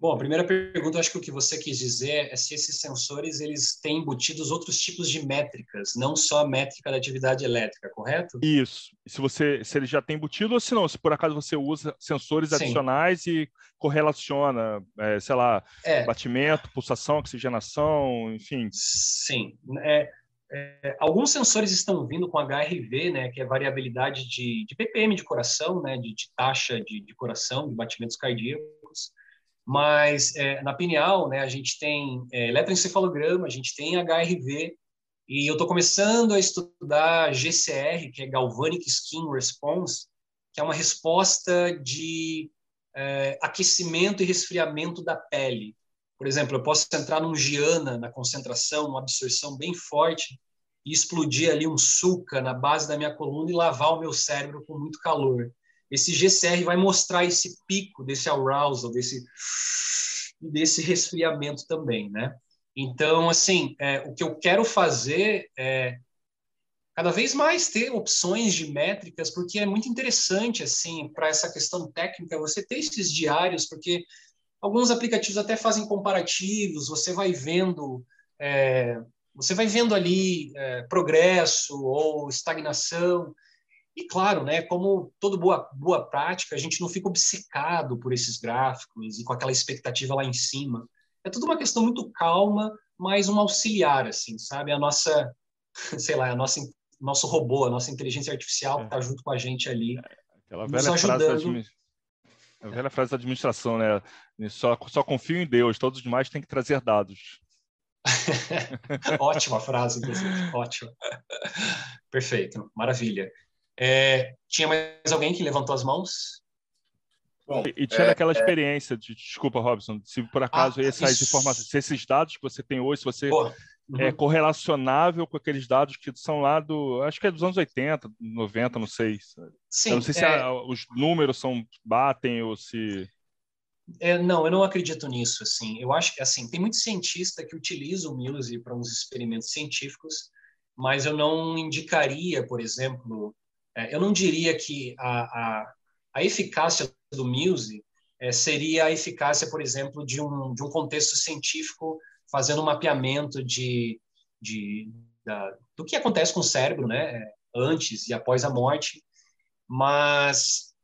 Bom, a primeira pergunta, acho que o que você quis dizer é se esses sensores eles têm embutidos outros tipos de métricas, não só a métrica da atividade elétrica, correto? Isso. Se você, se ele já tem embutido ou se não, se por acaso você usa sensores Sim. adicionais e correlaciona, é, sei lá, é. batimento, pulsação, oxigenação, enfim. Sim. É, é, alguns sensores estão vindo com HRV, né, que é variabilidade de, de ppm de coração, né, de, de taxa de, de coração, de batimentos cardíacos. Mas é, na pineal, né, a gente tem é, eletroencefalograma, a gente tem HRV, e eu estou começando a estudar GCR, que é Galvanic Skin Response, que é uma resposta de é, aquecimento e resfriamento da pele. Por exemplo, eu posso entrar num giana na concentração, uma absorção bem forte, e explodir ali um suca na base da minha coluna e lavar o meu cérebro com muito calor esse GCR vai mostrar esse pico desse arousal, desse, desse resfriamento também, né? Então, assim, é, o que eu quero fazer é cada vez mais ter opções de métricas, porque é muito interessante, assim, para essa questão técnica, você ter esses diários, porque alguns aplicativos até fazem comparativos, você vai vendo... É, você vai vendo ali é, progresso ou estagnação, e claro, né, como toda boa, boa prática, a gente não fica obcecado por esses gráficos e com aquela expectativa lá em cima. É tudo uma questão muito calma, mas um auxiliar, assim, sabe? A nossa, sei lá, a nossa, nosso robô, a nossa inteligência artificial está é. junto com a gente ali. É, aquela velha frase da a velha frase da administração, né? Só, só confio em Deus, todos os demais têm que trazer dados. Ótima frase, ótima. Perfeito, maravilha. É, tinha mais alguém que levantou as mãos? Bom, e, e tinha é, aquela é. experiência de, desculpa, Robson, se por acaso ah, essas informações, se esses dados que você tem hoje, se você uhum. é correlacionável com aqueles dados que são lá do, acho que é dos anos 80, 90, não sei. Sim, Eu não sei se é. a, os números são batem ou se É, não, eu não acredito nisso. Assim, eu acho que assim tem muito cientista que utiliza o Muse para uns experimentos científicos, mas eu não indicaria, por exemplo, eu não diria que a, a, a eficácia do Muse é, seria a eficácia, por exemplo, de um, de um contexto científico fazendo um mapeamento de, de, da, do que acontece com o cérebro, né, antes e após a morte, mas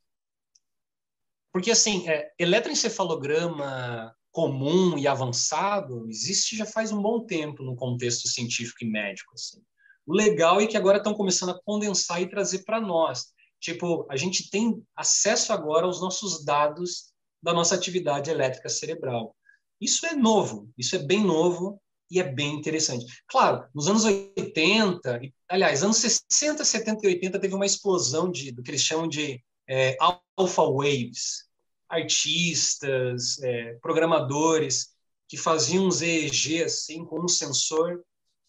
porque assim, é, eletroencefalograma comum e avançado existe já faz um bom tempo no contexto científico e médico. Assim. O legal é que agora estão começando a condensar e trazer para nós. Tipo, a gente tem acesso agora aos nossos dados da nossa atividade elétrica cerebral. Isso é novo, isso é bem novo e é bem interessante. Claro, nos anos 80, aliás, anos 60, 70 e 80 teve uma explosão de, do que eles chamam de é, alpha waves, artistas, é, programadores que faziam uns EEG assim com um sensor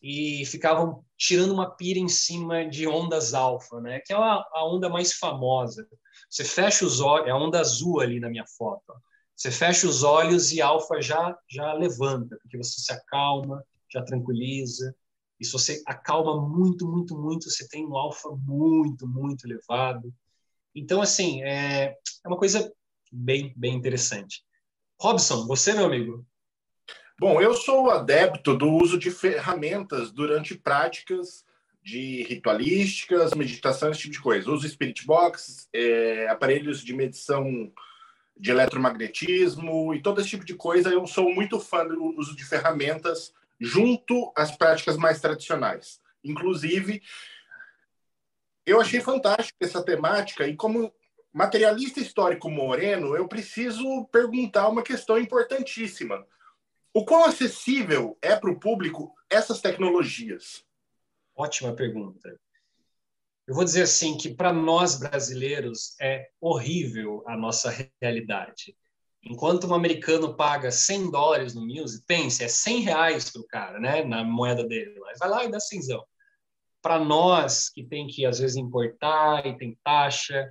e ficavam tirando uma pira em cima de ondas alfa, né? Que é a, a onda mais famosa. Você fecha os olhos, é a onda azul ali na minha foto. Você fecha os olhos e alfa já já levanta, porque você se acalma, já tranquiliza. E se você acalma muito, muito, muito, você tem um alfa muito, muito elevado. Então, assim, é, é uma coisa bem, bem interessante. Robson, você, meu amigo? Bom, eu sou adepto do uso de ferramentas durante práticas de ritualísticas, meditação, esse tipo de coisa. Uso Spirit Box, é, aparelhos de medição de eletromagnetismo e todo esse tipo de coisa. Eu sou muito fã do uso de ferramentas junto às práticas mais tradicionais. Inclusive, eu achei fantástico essa temática e como materialista histórico moreno, eu preciso perguntar uma questão importantíssima. O quão acessível é para o público essas tecnologias? Ótima pergunta. Eu vou dizer assim que para nós brasileiros é horrível a nossa realidade. Enquanto um americano paga 100 dólares no Muse, pense, é 100 reais para o cara, né, na moeda dele. Vai lá e dá cenzão para nós que tem que às vezes importar e tem taxa,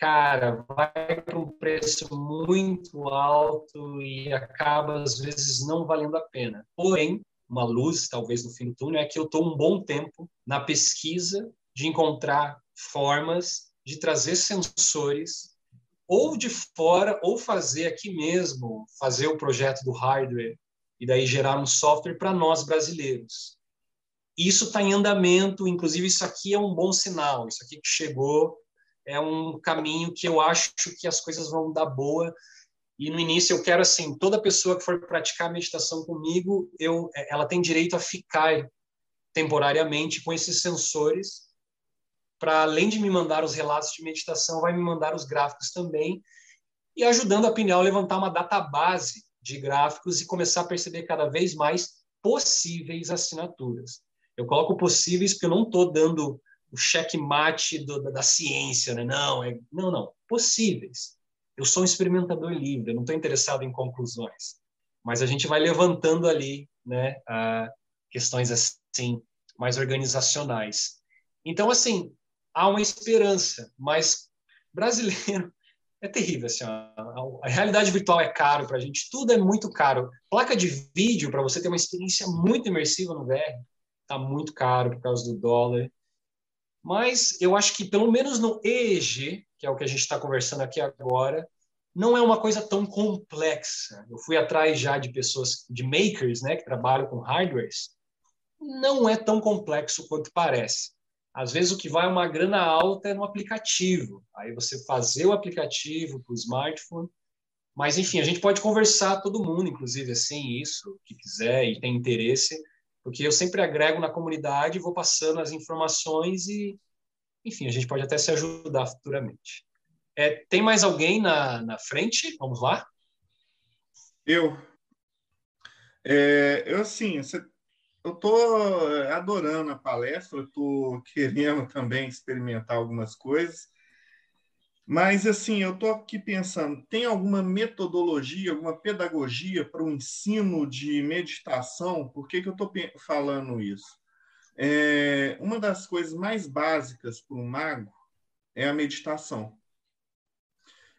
cara, vai para um preço muito alto e acaba às vezes não valendo a pena. Porém, uma luz talvez no fim do túnel é que eu estou um bom tempo na pesquisa de encontrar formas de trazer sensores ou de fora ou fazer aqui mesmo, fazer o projeto do hardware e daí gerar um software para nós brasileiros. Isso está em andamento, inclusive isso aqui é um bom sinal. Isso aqui que chegou é um caminho que eu acho que as coisas vão dar boa. E no início eu quero assim, toda pessoa que for praticar meditação comigo, eu, ela tem direito a ficar temporariamente com esses sensores, para além de me mandar os relatos de meditação, vai me mandar os gráficos também, e ajudando a Pineal a levantar uma database de gráficos e começar a perceber cada vez mais possíveis assinaturas. Eu coloco possíveis porque eu não estou dando o checkmate do, da, da, ciência, né? Não, é, não, não. Possíveis. Eu sou um experimentador livre, eu não estou interessado em conclusões. Mas a gente vai levantando ali, né, questões assim mais organizacionais. Então, assim, há uma esperança, mas brasileiro é terrível. Assim, a, a realidade virtual é caro para a gente, tudo é muito caro. Placa de vídeo, para você ter uma experiência muito imersiva no VR, está muito caro por causa do dólar. Mas eu acho que, pelo menos no EEG, que é o que a gente está conversando aqui agora, não é uma coisa tão complexa. Eu fui atrás já de pessoas, de makers, né, que trabalham com hardwares. Não é tão complexo quanto parece. Às vezes o que vai uma grana alta é no aplicativo. Aí você fazer o aplicativo para o smartphone. Mas, enfim, a gente pode conversar todo mundo, inclusive, assim, isso, que quiser e tem interesse, porque eu sempre agrego na comunidade, vou passando as informações e, enfim, a gente pode até se ajudar futuramente. É, tem mais alguém na, na frente? Vamos lá? Eu. É, eu, assim, eu estou adorando a palestra, estou querendo também experimentar algumas coisas. Mas, assim, eu estou aqui pensando: tem alguma metodologia, alguma pedagogia para o ensino de meditação? Por que, que eu estou falando isso? É, uma das coisas mais básicas para um mago é a meditação.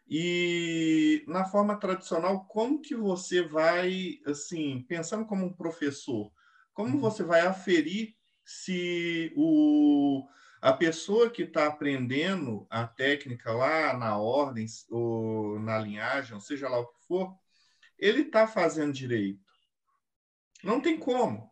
E na forma tradicional, como que você vai, assim, pensando como um professor, como você vai aferir se o, a pessoa que está aprendendo a técnica lá na ordem ou na linhagem, ou seja lá o que for, ele está fazendo direito? Não tem como.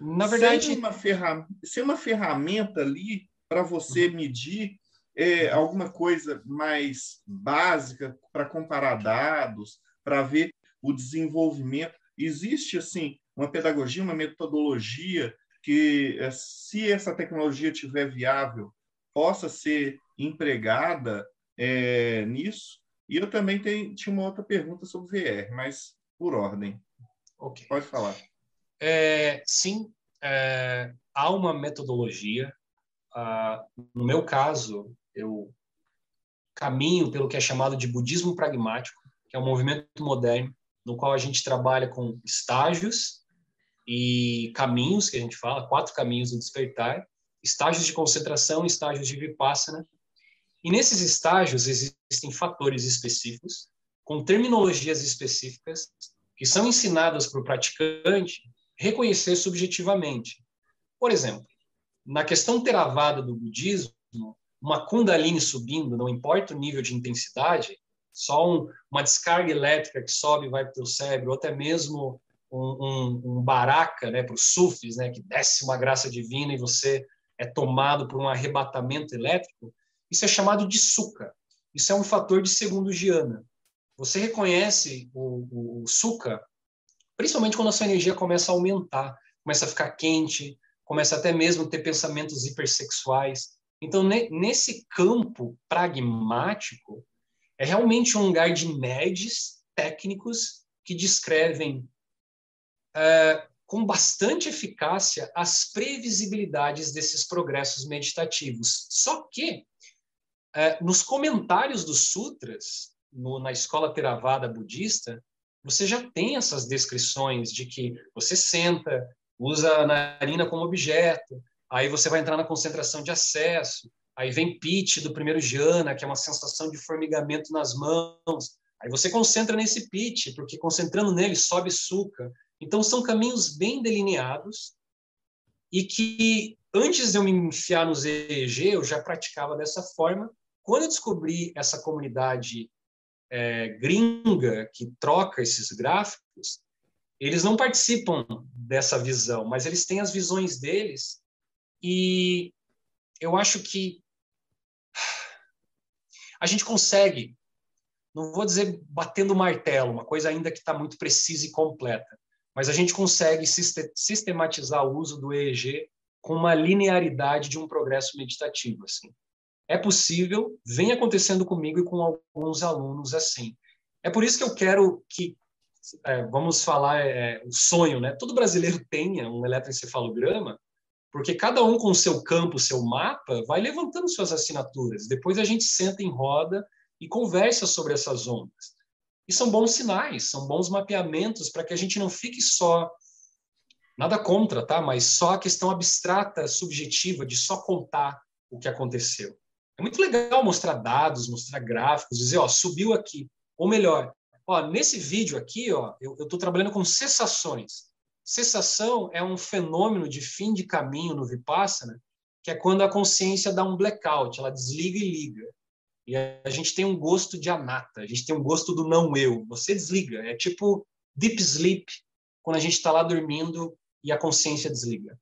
Na verdade, sem uma, ferram sem uma ferramenta ali para você uhum. medir é, alguma coisa mais básica para comparar dados, para ver o desenvolvimento. Existe assim uma pedagogia, uma metodologia que, é, se essa tecnologia tiver viável, possa ser empregada é, nisso. E eu também tenho, tinha uma outra pergunta sobre VR, mas por ordem. Okay. Pode falar. É, sim, é, há uma metodologia. Ah, no meu caso, eu caminho pelo que é chamado de budismo pragmático, que é um movimento moderno no qual a gente trabalha com estágios e caminhos, que a gente fala, quatro caminhos do despertar, estágios de concentração, estágios de vipassana. E nesses estágios existem fatores específicos, com terminologias específicas, que são ensinadas para o praticante reconhecer subjetivamente. Por exemplo, na questão teravada do budismo, uma Kundalini subindo, não importa o nível de intensidade, só um, uma descarga elétrica que sobe e vai para o cérebro, ou até mesmo um, um, um baraka né, para os sufis, né, que desce uma graça divina e você é tomado por um arrebatamento elétrico, isso é chamado de sukha. Isso é um fator de segundo jhana. Você reconhece o, o, o sukha, principalmente quando a sua energia começa a aumentar, começa a ficar quente, começa até mesmo a ter pensamentos hipersexuais. Então, nesse campo pragmático, é realmente um lugar de nerds técnicos que descrevem é, com bastante eficácia as previsibilidades desses progressos meditativos. Só que, é, nos comentários dos sutras, no, na escola Theravada budista, você já tem essas descrições de que você senta, usa a narina como objeto, aí você vai entrar na concentração de acesso, aí vem pitch do primeiro jhana, que é uma sensação de formigamento nas mãos, aí você concentra nesse pitch, porque concentrando nele sobe suca. Então são caminhos bem delineados e que antes de eu me enfiar nos EEG, eu já praticava dessa forma. Quando eu descobri essa comunidade é, gringa que troca esses gráficos, eles não participam dessa visão, mas eles têm as visões deles e eu acho que a gente consegue, não vou dizer batendo martelo, uma coisa ainda que está muito precisa e completa, mas a gente consegue sistematizar o uso do EEG com uma linearidade de um progresso meditativo. Assim. É possível, vem acontecendo comigo e com alguns alunos assim. É por isso que eu quero que, é, vamos falar, é, o sonho, né? Todo brasileiro tenha um eletroencefalograma porque cada um com o seu campo, seu mapa, vai levantando suas assinaturas. Depois a gente senta em roda e conversa sobre essas ondas. E são bons sinais, são bons mapeamentos para que a gente não fique só nada contra, tá? Mas só a questão abstrata, subjetiva de só contar o que aconteceu. É muito legal mostrar dados, mostrar gráficos, dizer, ó, subiu aqui. Ou melhor, ó, nesse vídeo aqui, ó, eu estou trabalhando com cessações. Cessação é um fenômeno de fim de caminho no Vipassana, que é quando a consciência dá um blackout, ela desliga e liga. E a gente tem um gosto de anata, a gente tem um gosto do não eu. Você desliga, é tipo deep sleep, quando a gente está lá dormindo e a consciência desliga.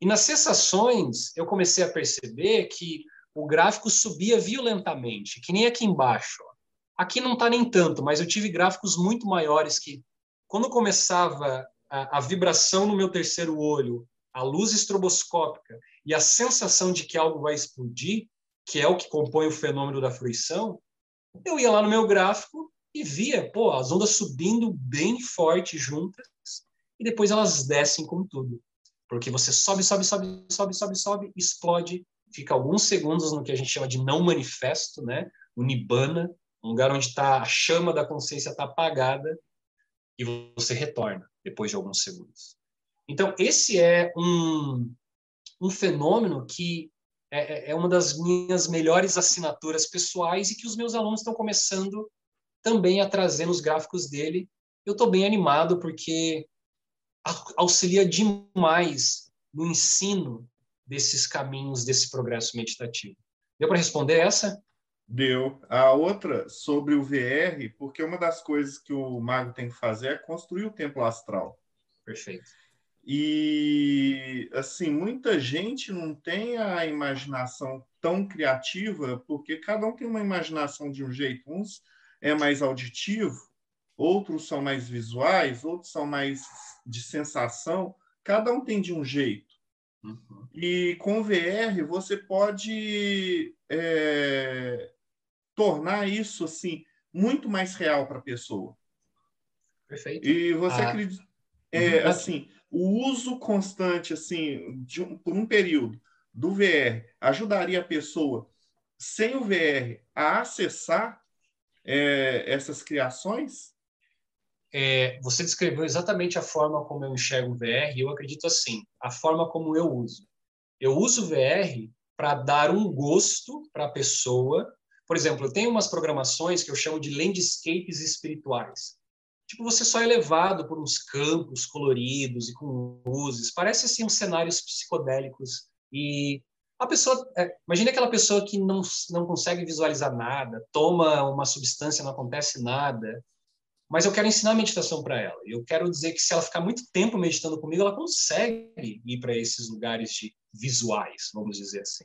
E nas cessações, eu comecei a perceber que o gráfico subia violentamente, que nem aqui embaixo. Aqui não está nem tanto, mas eu tive gráficos muito maiores que, quando começava a, a vibração no meu terceiro olho, a luz estroboscópica e a sensação de que algo vai explodir, que é o que compõe o fenômeno da fruição, eu ia lá no meu gráfico e via, pô, as ondas subindo bem forte juntas e depois elas descem com tudo. Porque você sobe, sobe, sobe, sobe, sobe, sobe, explode, fica alguns segundos no que a gente chama de não manifesto, né? O nibbana, um lugar onde tá a chama da consciência está apagada e você retorna depois de alguns segundos. Então, esse é um, um fenômeno que é, é, é uma das minhas melhores assinaturas pessoais e que os meus alunos estão começando também a trazer nos gráficos dele. Eu estou bem animado porque auxilia demais no ensino desses caminhos desse progresso meditativo. Deu para responder essa? Deu. A outra sobre o VR, porque uma das coisas que o mago tem que fazer é construir o templo astral. Perfeito. E assim, muita gente não tem a imaginação tão criativa, porque cada um tem uma imaginação de um jeito. Uns é mais auditivo, outros são mais visuais, outros são mais de sensação. Cada um tem de um jeito. Uhum. E com VR você pode é, tornar isso assim muito mais real para a pessoa. Perfeito. E você ah. acredita? É, uhum. assim, o uso constante assim um, por um período do VR ajudaria a pessoa sem o VR a acessar é, essas criações? É, você descreveu exatamente a forma como eu enxergo o VR e eu acredito assim, a forma como eu uso. Eu uso o VR para dar um gosto para a pessoa. Por exemplo, eu tenho umas programações que eu chamo de landscapes espirituais. Tipo, você só é levado por uns campos coloridos e com luzes. Parece assim uns cenários psicodélicos. E a pessoa, é, imagine aquela pessoa que não, não consegue visualizar nada, toma uma substância, não acontece nada. Mas eu quero ensinar meditação para ela. Eu quero dizer que se ela ficar muito tempo meditando comigo, ela consegue ir para esses lugares de visuais, vamos dizer assim.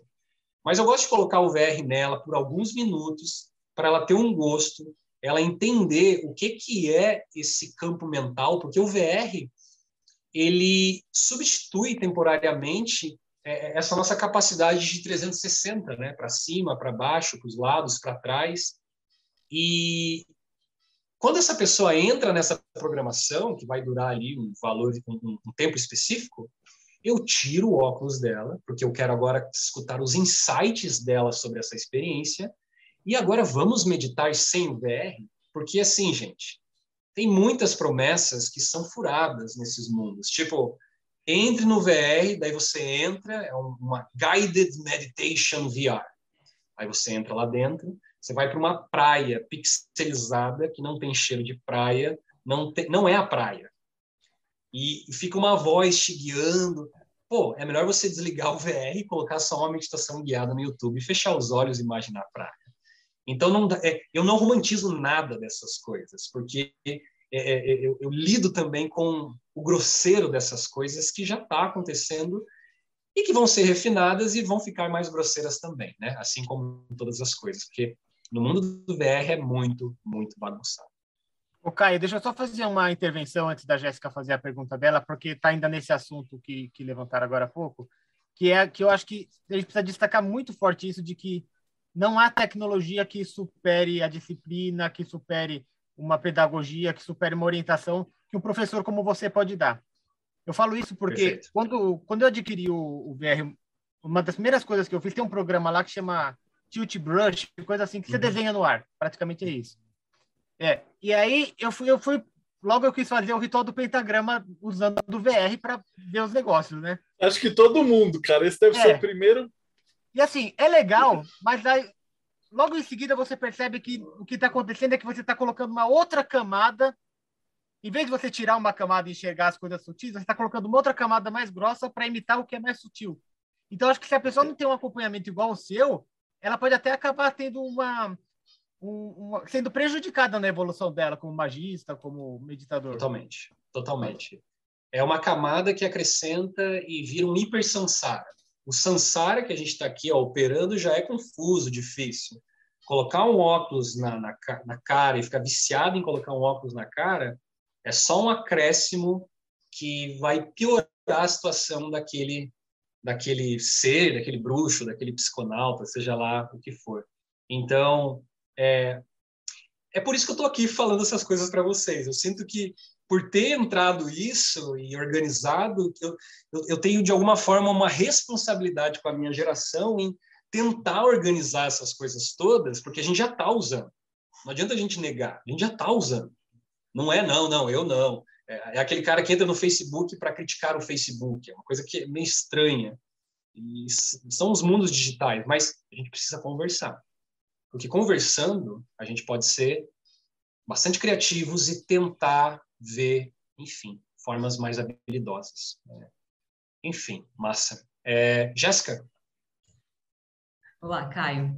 Mas eu gosto de colocar o VR nela por alguns minutos para ela ter um gosto ela entender o que, que é esse campo mental, porque o VR ele substitui temporariamente é, é, essa nossa capacidade de 360, né, para cima, para baixo, para os lados, para trás. E quando essa pessoa entra nessa programação, que vai durar ali um valor, um, um tempo específico, eu tiro o óculos dela, porque eu quero agora escutar os insights dela sobre essa experiência, e agora vamos meditar sem VR, porque assim, gente, tem muitas promessas que são furadas nesses mundos. Tipo, entre no VR, daí você entra, é uma guided meditation VR. Aí você entra lá dentro, você vai para uma praia pixelizada que não tem cheiro de praia, não, tem, não é a praia. E, e fica uma voz te guiando. Pô, é melhor você desligar o VR e colocar só uma meditação guiada no YouTube, fechar os olhos e imaginar a praia. Então, não, é, eu não romantizo nada dessas coisas, porque é, é, é, eu, eu, lido também com o grosseiro dessas coisas que já está acontecendo e que vão ser refinadas e vão ficar mais grosseiras também, né? Assim como todas as coisas, porque no mundo do VR é muito, muito bagunçado. O Caio, deixa eu só fazer uma intervenção antes da Jéssica fazer a pergunta dela, porque está ainda nesse assunto que, que levantaram agora há pouco, que é que eu acho que a gente precisa destacar muito forte isso de que não há tecnologia que supere a disciplina, que supere uma pedagogia, que supere uma orientação que um professor como você pode dar. Eu falo isso porque quando, quando eu adquiri o, o, VR, uma das primeiras coisas que eu fiz, tem um programa lá que chama Tilt Brush, coisa assim, que você uhum. desenha no ar. Praticamente é isso. É, e aí eu fui, eu fui, logo eu quis fazer o ritual do pentagrama usando do VR para ver os negócios, né? Acho que todo mundo, cara. Esse deve é. ser o primeiro e assim, é legal, mas aí, logo em seguida você percebe que o que está acontecendo é que você está colocando uma outra camada. Em vez de você tirar uma camada e enxergar as coisas sutis, você está colocando uma outra camada mais grossa para imitar o que é mais sutil. Então, acho que se a pessoa não tem um acompanhamento igual ao seu, ela pode até acabar tendo uma, um, uma sendo prejudicada na evolução dela como magista, como meditador. Totalmente, totalmente. É uma camada que acrescenta e vira um hiper samsara. O Sansara que a gente está aqui ó, operando já é confuso, difícil. Colocar um óculos na, na, na cara e ficar viciado em colocar um óculos na cara é só um acréscimo que vai piorar a situação daquele daquele ser, daquele bruxo, daquele psiconauta, seja lá o que for. Então, é, é por isso que eu estou aqui falando essas coisas para vocês. Eu sinto que por ter entrado isso e organizado, eu, eu, eu, tenho de alguma forma uma responsabilidade com a minha geração em tentar organizar essas coisas todas, porque a gente já está usando. Não adianta a gente negar, a gente já está usando. Não é não, não, eu não. É, é aquele cara que entra no Facebook para criticar o Facebook, é uma coisa que é meio estranha. E são os mundos digitais, mas a gente precisa conversar. Porque conversando, a gente pode ser bastante criativos e tentar ver, enfim, formas mais habilidosas. Né? Enfim, massa. É, Jéssica? Olá, Caio.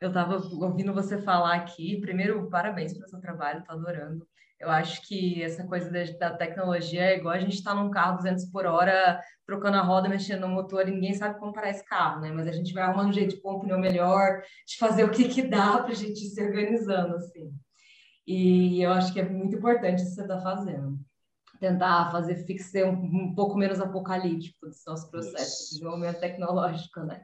Eu estava ouvindo você falar aqui. Primeiro, parabéns pelo seu trabalho, estou adorando. Eu acho que essa coisa da, tecnologia é igual a gente estar tá num carro 200 por hora, trocando a roda, mexendo no motor, e ninguém sabe como parar esse carro, né? Mas a gente vai arrumando um jeito de pôr um pneu melhor, de fazer o que, que dá para a gente ir se organizando, assim. E eu acho que é muito importante isso que você está fazendo. Tentar fazer fixar um, um, pouco menos apocalíptico dos nossos processos de desenvolvimento tecnológico, né?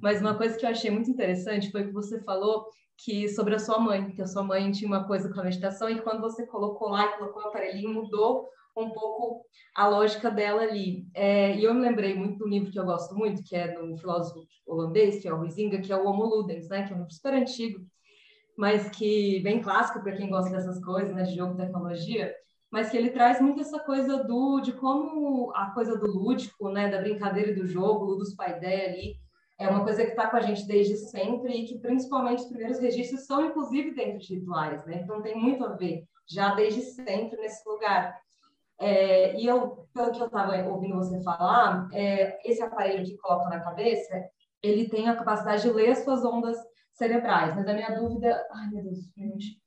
Mas uma coisa que eu achei muito interessante foi que você falou que sobre a sua mãe, que a sua mãe tinha uma coisa com a meditação e quando você colocou lá e colocou o aparelhinho, mudou um pouco a lógica dela ali. É, e eu me lembrei muito do livro que eu gosto muito, que é do filósofo holandês, que é o Huizinga, que é o Homo Ludens, né, que é um livro super antigo, mas que bem clássico para quem gosta dessas coisas, né, de jogo, tecnologia, mas que ele traz muito essa coisa do de como a coisa do lúdico, né, da brincadeira e do jogo, dos paideia ali, é uma coisa que está com a gente desde sempre e que principalmente os primeiros registros são inclusive dentro de rituais, né? Então tem muito a ver já desde sempre nesse lugar. É, e eu, pelo que eu estava ouvindo você falar, é, esse aparelho que coloca na cabeça, ele tem a capacidade de ler as suas ondas cerebrais. Mas a minha dúvida, ai meu Deus, gente.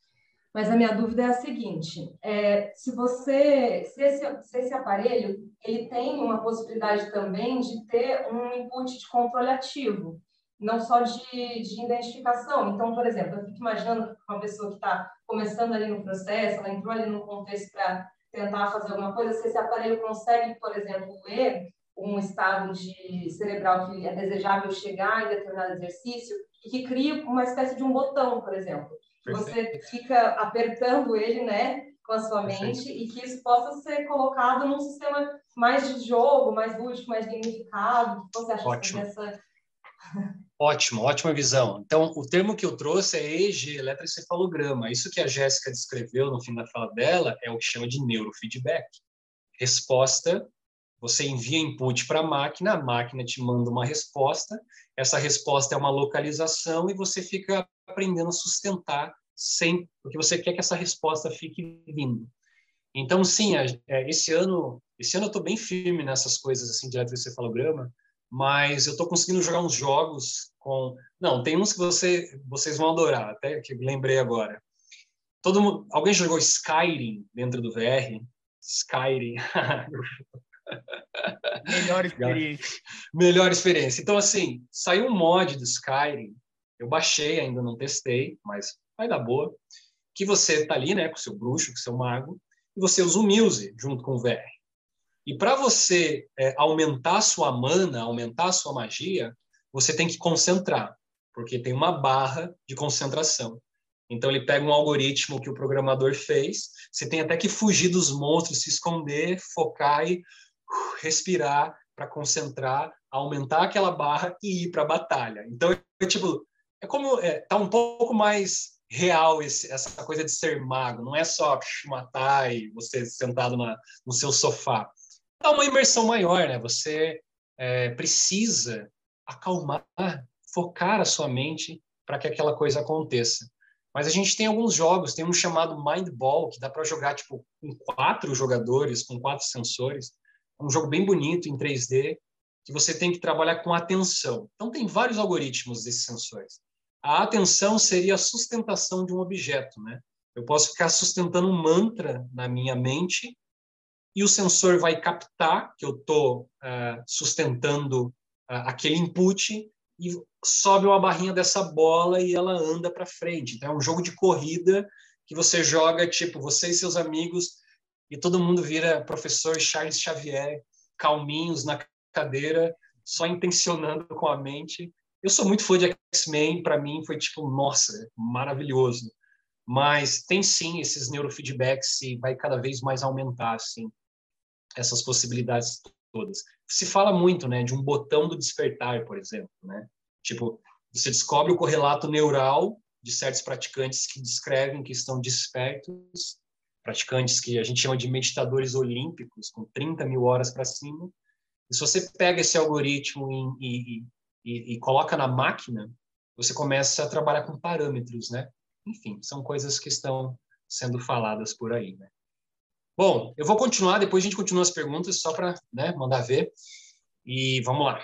Mas a minha dúvida é a seguinte: é, se você, se esse, se esse aparelho ele tem uma possibilidade também de ter um input de controle ativo, não só de, de identificação. Então, por exemplo, eu fico imaginando uma pessoa que está começando ali no processo, ela entrou ali no contexto para tentar fazer alguma coisa, se esse aparelho consegue, por exemplo, ler um estado de cerebral que é desejável chegar em determinado exercício que cria uma espécie de um botão, por exemplo. Você fica apertando ele, né, com a sua mente e que isso possa ser colocado num sistema mais de jogo, mais lúdico, mais gamificado. O que você acha Ótimo. dessa... Ótimo, ótima visão. Então, o termo que eu trouxe é EEG, eletroencefalograma. Isso que a Jéssica descreveu no fim da fala dela é o que chama de neurofeedback. Resposta, você envia input para a máquina, a máquina te manda uma resposta, essa resposta é uma localização e você fica aprendendo a sustentar sem, porque você quer que essa resposta fique vindo. Então, sim, é, esse ano, esse ano eu estou bem firme nessas coisas assim de eletroencefalograma, mas eu estou conseguindo jogar uns jogos com, não, tem uns que você, vocês vão adorar, até que lembrei agora. Todo mundo, alguém jogou Skyrim dentro do VR? Skyrim. Melhor experiência. Melhor experiência. Então, assim, saiu um mod do Skyrim, eu baixei, ainda não testei, mas vai dar boa, que você tá ali, né, com seu bruxo, com seu mago, e você usa o Muse junto com o VR. E para você é, aumentar a sua mana, aumentar a sua magia, você tem que concentrar, porque tem uma barra de concentração. Então ele pega um algoritmo que o programador fez, você tem até que fugir dos monstros, se esconder, focar e respirar para concentrar, aumentar aquela barra e ir para a batalha. Então, é, tipo, é como é, tá um pouco mais real esse, essa coisa de ser mago, não é só matar e você sentado na, no seu sofá. Dá uma imersão maior, né? Você é, precisa acalmar, focar a sua mente para que aquela coisa aconteça. Mas a gente tem alguns jogos, tem um chamado Mind Ball, que dá para jogar tipo com quatro jogadores, com quatro sensores. É um jogo bem bonito em 3D, que você tem que trabalhar com atenção. Então tem vários algoritmos desses sensores. A atenção seria a sustentação de um objeto, né? Eu posso ficar sustentando um mantra na minha mente e o sensor vai captar que eu estou uh, sustentando uh, aquele input e sobe uma barrinha dessa bola e ela anda para frente. Então é um jogo de corrida que você joga tipo você e seus amigos e todo mundo vira professor Charles Xavier, calminhos na cadeira, só intencionando com a mente eu sou muito fã de X-Men, para mim foi tipo, nossa, maravilhoso. Mas tem sim esses neurofeedbacks e vai cada vez mais aumentar assim essas possibilidades todas. Se fala muito, né, de um botão do despertar, por exemplo, né? Tipo, você descobre o correlato neural de certos praticantes que descrevem que estão despertos, praticantes que a gente chama de meditadores olímpicos, com 30 mil horas para cima, E se você pega esse algoritmo e, e, e, e coloca na máquina, você começa a trabalhar com parâmetros, né? Enfim, são coisas que estão sendo faladas por aí, né? Bom, eu vou continuar, depois a gente continua as perguntas, só para né, mandar ver. E vamos lá.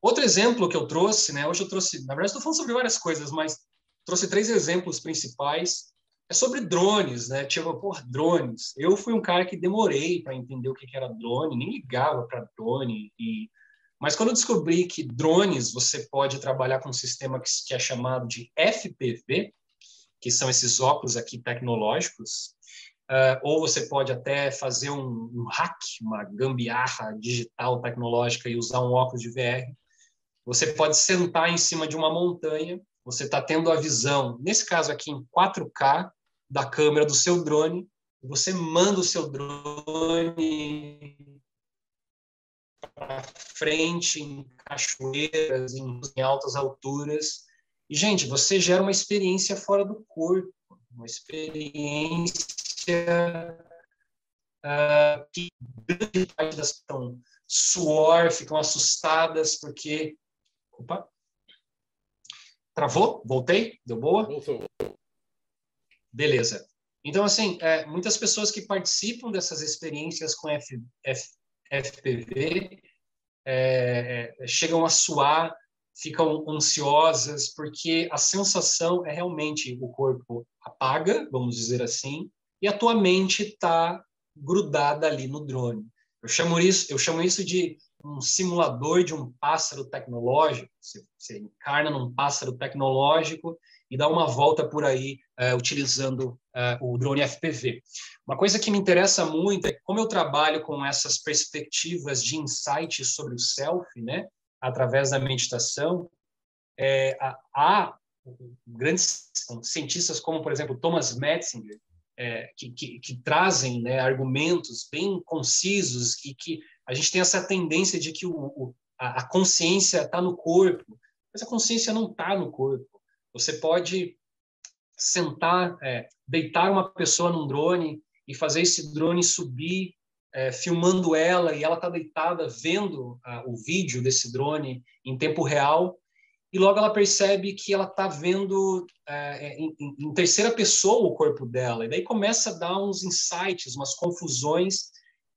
Outro exemplo que eu trouxe, né? Hoje eu trouxe, na verdade, estou falando sobre várias coisas, mas trouxe três exemplos principais. É sobre drones, né? Tipo, por drones. Eu fui um cara que demorei para entender o que era drone, nem ligava para drone. E... Mas quando eu descobri que drones você pode trabalhar com um sistema que é chamado de FPV, que são esses óculos aqui tecnológicos, Uh, ou você pode até fazer um, um, hack, uma gambiarra digital tecnológica e usar um óculos de VR. Você pode sentar em cima de uma montanha, você está tendo a visão, nesse caso aqui em 4K, da câmera do seu drone, você manda o seu drone para frente, em cachoeiras, em, em altas alturas. E, gente, você gera uma experiência fora do corpo, uma experiência uh, que grande parte das estão suor, ficam assustadas porque. Opa! Travou? Voltei? Deu boa? Voltou. Beleza. Então, assim, é, muitas pessoas que participam dessas experiências com F, F, FPV é, é, chegam a suar, ficam ansiosas, porque a sensação é realmente o corpo apaga, vamos dizer assim, e a tua mente está grudada ali no drone. Eu chamo isso, eu chamo isso de um simulador de um pássaro tecnológico. Você, você encarna num pássaro tecnológico e dá uma volta por aí uh, utilizando uh, o drone FPV. Uma coisa que me interessa muito é como eu trabalho com essas perspectivas de insight sobre o self, né, através da meditação. É, há grandes cientistas como, por exemplo, Thomas Metzinger, é, que, que, que, trazem né, argumentos bem concisos e que a gente tem essa tendência de que o, o, a, consciência está no corpo, mas a consciência não está no corpo. Você pode sentar, é, deitar uma pessoa num drone e fazer esse drone subir, é, filmando ela e ela está deitada vendo a, o vídeo desse drone em tempo real e logo ela percebe que ela está vendo é, é, em, em, terceira pessoa o corpo dela, e daí começa a dar uns insights, umas confusões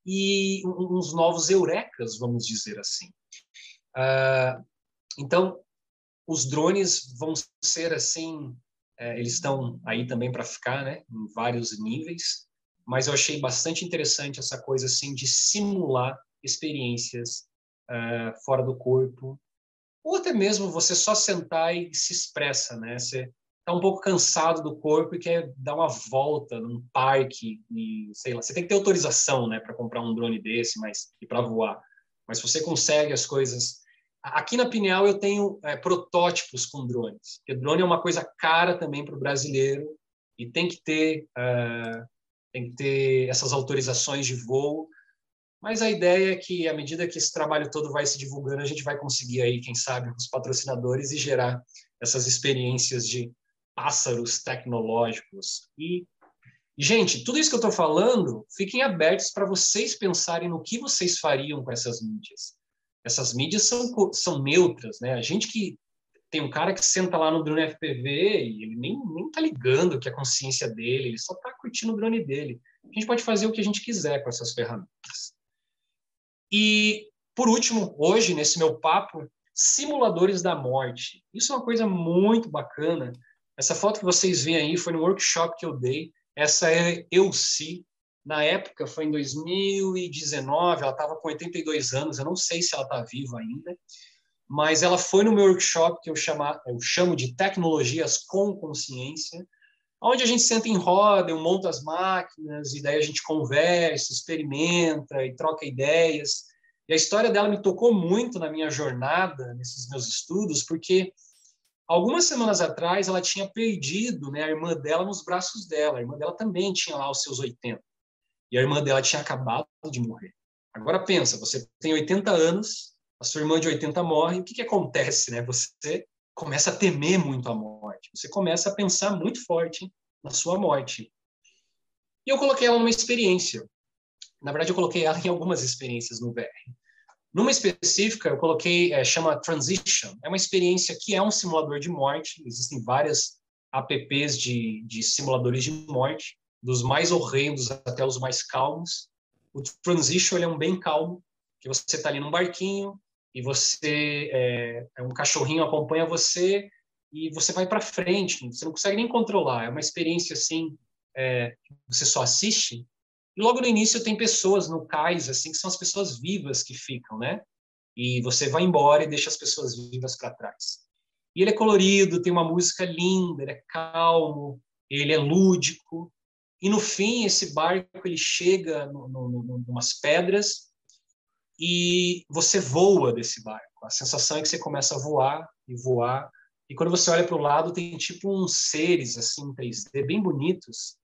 e uns novos eurecas, vamos dizer assim. Uh, então, os drones vão ser assim, é, eles estão aí também para ficar, né, em vários níveis, mas eu achei bastante interessante essa coisa assim de simular experiências uh, fora do corpo ou até mesmo você só sentar e se expressa, né? Você está um pouco cansado do corpo e quer dar uma volta num parque e sei lá, você tem que ter autorização, né, para comprar um drone desse, mas e para voar. Mas você consegue as coisas. Aqui na Pineal eu tenho é, protótipos com drones. Porque drone é uma coisa cara também para o brasileiro e tem que ter uh, tem que ter essas autorizações de voo mas a ideia é que, à medida que esse trabalho todo vai se divulgando, a gente vai conseguir aí, quem sabe, os patrocinadores e gerar essas experiências de pássaros tecnológicos. E, gente, tudo isso que eu estou falando, fiquem abertos para vocês pensarem no que vocês fariam com essas mídias. Essas mídias são, são neutras, né? A gente que tem um cara que senta lá no drone FPV e ele nem, nem tá ligando que é a consciência dele, ele só está curtindo o drone dele. A gente pode fazer o que a gente quiser com essas ferramentas. E, por último, hoje, nesse meu papo, simuladores da morte. Isso é uma coisa muito bacana. Essa foto que vocês veem aí foi no workshop que eu dei. Essa é Elci. Na época, foi em 2019, ela estava com 82 anos, eu não sei se ela está viva ainda, mas ela foi no meu workshop que eu, chama, eu chamo de Tecnologias com Consciência, onde a gente senta em roda, eu monto as máquinas, e daí a gente conversa, experimenta e troca ideias. E a história dela me tocou muito na minha jornada, nesses meus estudos, porque algumas semanas atrás ela tinha perdido né, a irmã dela nos braços dela. A irmã dela também tinha lá os seus 80. E a irmã dela tinha acabado de morrer. Agora pensa, você tem 80 anos, a sua irmã de 80 morre, o que, que acontece? Né? Você começa a temer muito a morte. Você começa a pensar muito forte na sua morte. E eu coloquei ela numa experiência. na verdade, eu coloquei ela em algumas experiências no VR. Numa específica, eu coloquei, é, chama Transition. É uma experiência que é um simulador de morte. Existem várias apps de, de simuladores de morte, dos mais horrendos até os mais calmos. O Transition é um bem calmo, que você está ali num barquinho e você é, é um cachorrinho acompanha você e você vai para frente. Você não consegue nem controlar. É uma experiência assim, é, você só assiste e logo no início tem pessoas no cais, assim, que são as pessoas vivas que ficam, né? E você vai embora e deixa as pessoas vivas para trás. E ele é colorido, tem uma música linda, ele é calmo, ele é lúdico. E no fim, esse barco ele chega no, umas pedras e você voa desse barco. A sensação é que você começa a voar e voar. E quando você olha para o lado, tem tipo uns seres assim 3D bem bonitos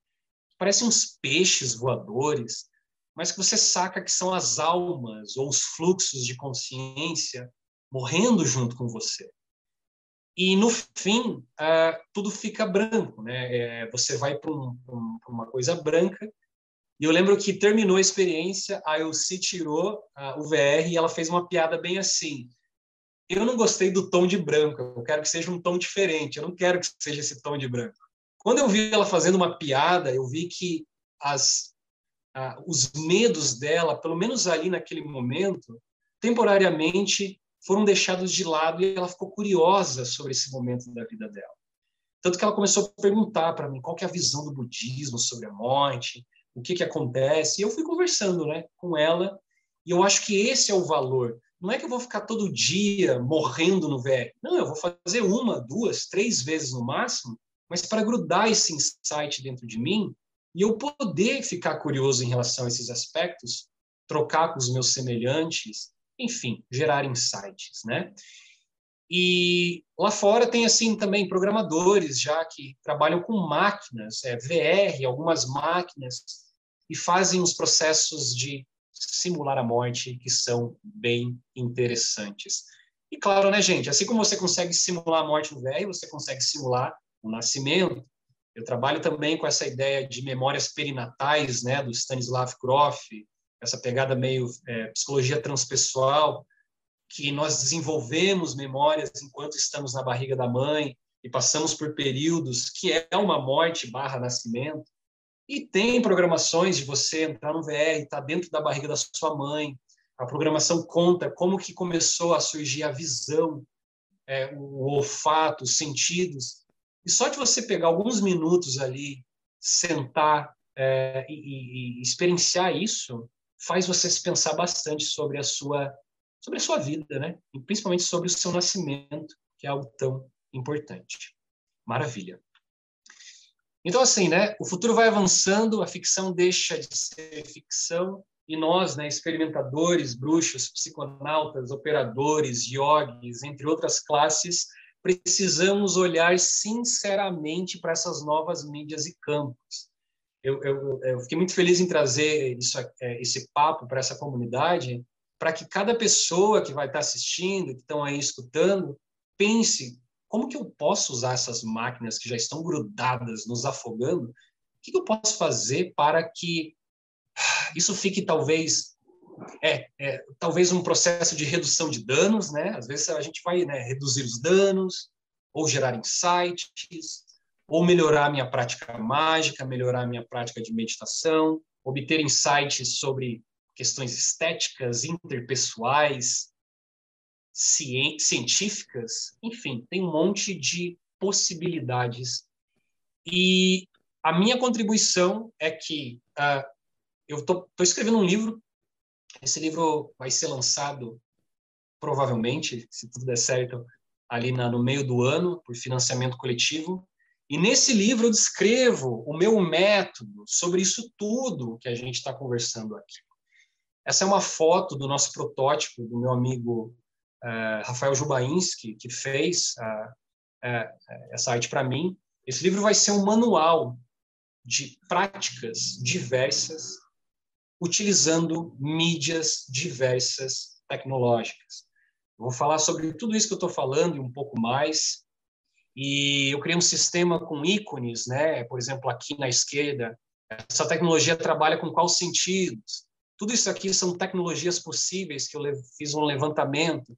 parecem uns peixes voadores, mas que você saca que são as almas ou os fluxos de consciência morrendo junto com você. E no fim, uh, tudo fica branco, né? É, você vai para um, um, uma coisa branca. E eu lembro que terminou a experiência, a Elsie tirou uh, o VR e ela fez uma piada bem assim. Eu não gostei do tom de branco, eu quero que seja um tom diferente, eu não quero que seja esse tom de branco. Quando eu vi ela fazendo uma piada, eu vi que as, ah, os medos dela, pelo menos ali naquele momento, temporariamente foram deixados de lado e ela ficou curiosa sobre esse momento da vida dela. Tanto que ela começou a perguntar para mim qual é a visão do budismo sobre a morte, o que, que acontece. E eu fui conversando né, com ela, e eu acho que esse é o valor. Não é que eu vou ficar todo dia morrendo no velho. Não, eu vou fazer uma, duas, três vezes no máximo, mas para grudar esse insight dentro de mim e eu poder ficar curioso em relação a esses aspectos, trocar com os meus semelhantes, enfim, gerar insights, né? E lá fora tem assim também programadores já que trabalham com máquinas, é, VR, algumas máquinas e fazem os processos de simular a morte que são bem interessantes. E claro, né, gente, assim como você consegue simular a morte no VR, você consegue simular o nascimento. Eu trabalho também com essa ideia de memórias perinatais, né, do Stanislav Grof, essa pegada meio é, psicologia transpessoal, que nós desenvolvemos memórias enquanto estamos na barriga da mãe e passamos por períodos que é uma morte barra nascimento. E tem programações de você entrar no VR, estar tá dentro da barriga da sua mãe. A programação conta como que começou a surgir a visão, é, o olfato, os sentidos. E só de você pegar alguns minutos ali, sentar é, e, e, experienciar isso, faz você se pensar bastante sobre a sua sobre a sua vida, né? E principalmente sobre o seu nascimento, que é algo tão importante. Maravilha. Então assim, né? O futuro vai avançando, a ficção deixa de ser ficção e nós, né, experimentadores, bruxos, psiconautas, operadores, yogis, entre outras classes, precisamos olhar sinceramente para essas novas mídias e campos. Eu, eu, eu fiquei muito feliz em trazer isso, é, esse papo para essa comunidade, para que cada pessoa que vai estar assistindo, que estão aí escutando, pense como que eu posso usar essas máquinas que já estão grudadas, nos afogando? O que eu posso fazer para que isso fique talvez é, é, talvez um processo de redução de danos, né? Às vezes a gente vai né, reduzir os danos, ou gerar insights, ou melhorar minha prática mágica, melhorar minha prática de meditação, obter insights sobre questões estéticas, interpessoais, científicas, enfim, tem um monte de possibilidades. E a minha contribuição é que uh, eu estou escrevendo um livro esse livro vai ser lançado, provavelmente, se tudo der certo, ali na, no meio do ano, por financiamento coletivo. E nesse livro eu descrevo o meu método sobre isso tudo que a gente está conversando aqui. Essa é uma foto do nosso protótipo, do meu amigo uh, Rafael Jubainski, que fez uh, uh, essa arte para mim. Esse livro vai ser um manual de práticas diversas utilizando mídias diversas tecnológicas. Vou falar sobre tudo isso que eu estou falando e um pouco mais. E eu criei um sistema com ícones, né? Por exemplo, aqui na esquerda, essa tecnologia trabalha com quais sentidos? Tudo isso aqui são tecnologias possíveis que eu fiz um levantamento,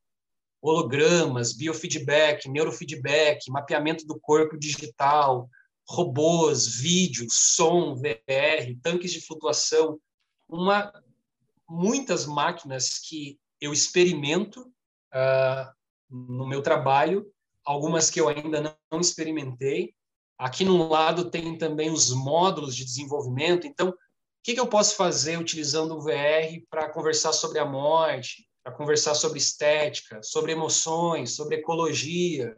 hologramas, biofeedback, neurofeedback, mapeamento do corpo digital, robôs, vídeo, som, VR, tanques de flutuação, uma muitas máquinas que eu experimento uh, no meu trabalho, algumas que eu ainda não experimentei. Aqui no lado tem também os módulos de desenvolvimento. Então, o que, que eu posso fazer utilizando o VR para conversar sobre a morte, para conversar sobre estética, sobre emoções, sobre ecologia,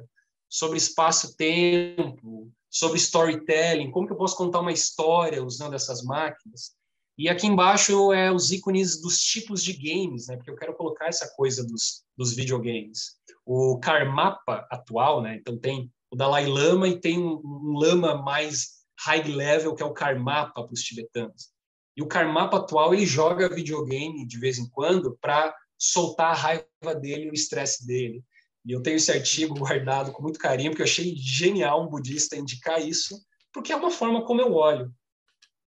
sobre espaço-tempo, sobre storytelling, como que eu posso contar uma história usando essas máquinas. E aqui embaixo é os ícones dos tipos de games, né? Porque eu quero colocar essa coisa dos, dos videogames. O Karmapa atual, né? Então tem o Dalai Lama e tem um, um lama mais high level que é o Karmapa para os tibetanos. E o Karmapa atual ele joga videogame de vez em quando para soltar a raiva dele, o estresse dele. E eu tenho esse artigo guardado com muito carinho, porque eu achei genial um budista indicar isso, porque é uma forma como eu olho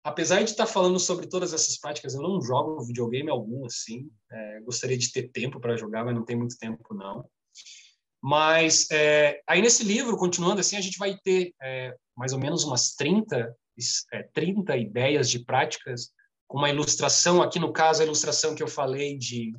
apesar de estar falando sobre todas essas práticas, eu não jogo videogame algum assim. É, gostaria de ter tempo para jogar, mas não tem muito tempo não. Mas é, aí nesse livro, continuando assim, a gente vai ter é, mais ou menos umas 30, 30 é, ideias de práticas, com uma ilustração, aqui no caso a ilustração que eu falei de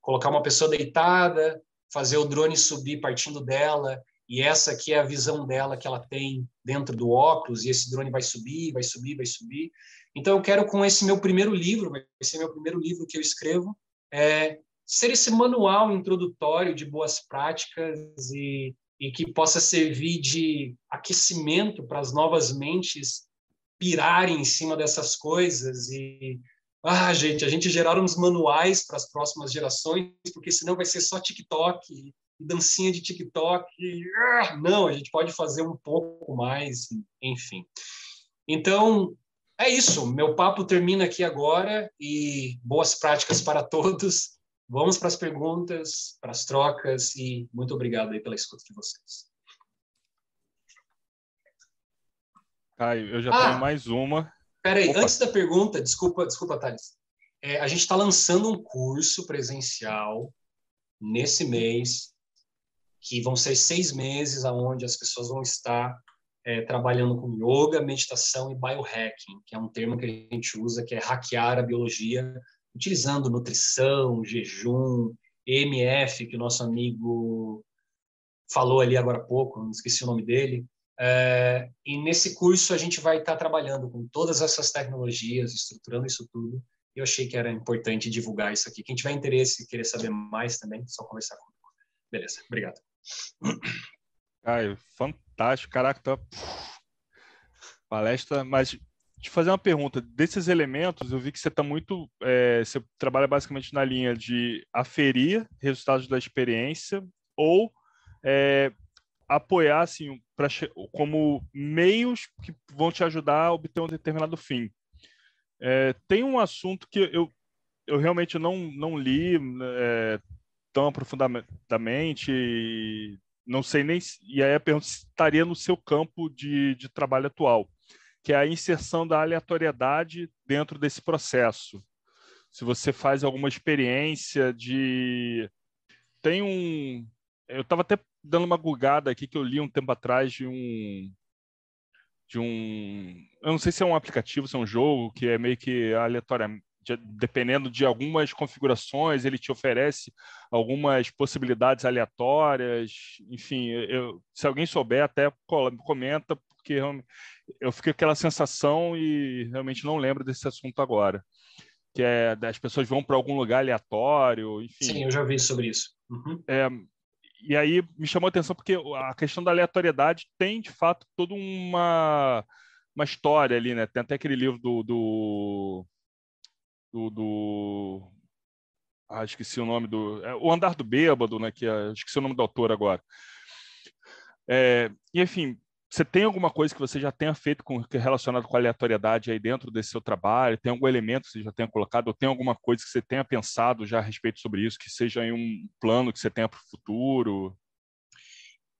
colocar uma pessoa deitada, fazer o drone subir partindo dela, e essa aqui é a visão dela que ela tem dentro do óculos, e esse drone vai subir, vai subir, vai subir. Então, eu quero, com esse meu primeiro livro, vai ser meu primeiro livro que eu escrevo, é, ser esse manual introdutório de boas práticas e, e que possa servir de aquecimento para as novas mentes pirarem em cima dessas coisas e ah, gente, a gente gerar uns manuais para as próximas gerações, porque senão vai ser só TikTok dancinha de TikTok. Ah, não, a gente pode fazer um pouco mais, enfim. Então, é isso. Meu papo termina aqui agora e boas práticas para todos. Vamos para as perguntas, para as trocas e muito obrigado aí pela escuta de vocês. Caio, eu já ah, tenho mais uma. Peraí, antes da pergunta, desculpa, desculpa, Thales. É, a gente está lançando um curso presencial nesse mês que vão ser seis meses aonde as pessoas vão estar é, trabalhando com yoga, meditação e biohacking, que é um termo que a gente usa que é hackear a biologia, utilizando nutrição, jejum, EMF, que o nosso amigo falou ali agora há pouco, não esqueci o nome dele. É, e nesse curso a gente vai estar trabalhando com todas essas tecnologias, estruturando isso tudo. Eu achei que era importante divulgar isso aqui. Quem tiver interesse e querer saber mais também, é só conversar comigo. Beleza, obrigado. Caio, fantástico. Caraca, tá... palestra. Mas te fazer uma pergunta. Desses elementos, eu vi que você está muito. É, você trabalha basicamente na linha de aferir resultados da experiência ou é, apoiar assim, pra, como meios que vão te ajudar a obter um determinado fim. É, tem um assunto que eu, eu realmente não, não li, é, tão aprofundadamente, não sei nem. E aí a pergunta estaria no seu campo de, de trabalho atual, que é a inserção da aleatoriedade dentro desse processo. Se você faz alguma experiência de. Tem um. Eu estava até dando uma gugada aqui que eu li um tempo atrás de um. De um. Eu não sei se é um aplicativo, se é um jogo que é meio que aleatoriamente de, dependendo de algumas configurações, ele te oferece algumas possibilidades aleatórias. Enfim, eu, se alguém souber, até comenta, porque eu fiquei com aquela sensação e realmente não lembro desse assunto agora. Que é as pessoas vão para algum lugar aleatório, enfim. Sim, eu já vi sobre isso. Uhum. É, e aí me chamou a atenção porque a questão da aleatoriedade tem, de fato, toda uma, uma história ali, né? Tem até aquele livro do, do do, do ah, esqueci o nome do é, o andar do bêbado, né? Que é, esqueci o nome do autor agora. É, e enfim, você tem alguma coisa que você já tenha feito com é relacionado com aleatoriedade aí dentro desse seu trabalho? Tem algum elemento que você já tenha colocado? Ou tem alguma coisa que você tenha pensado já a respeito sobre isso, que seja um plano que você tenha para o futuro?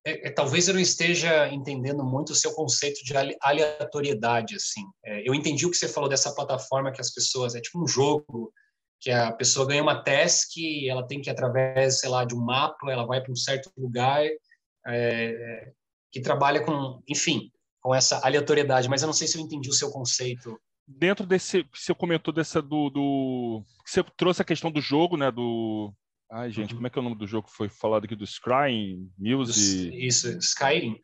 É, é, talvez eu não esteja entendendo muito o seu conceito de aleatoriedade, assim. É, eu entendi o que você falou dessa plataforma que as pessoas... É tipo um jogo que a pessoa ganha uma task, ela tem que através, sei lá, de um mapa, ela vai para um certo lugar é, que trabalha com, enfim, com essa aleatoriedade. Mas eu não sei se eu entendi o seu conceito. Dentro desse, você comentou dessa do, do você trouxe a questão do jogo, né? Do Ai, gente, uhum. como é que é o nome do jogo que foi falado aqui do Scrying Music? Isso, Skyrim.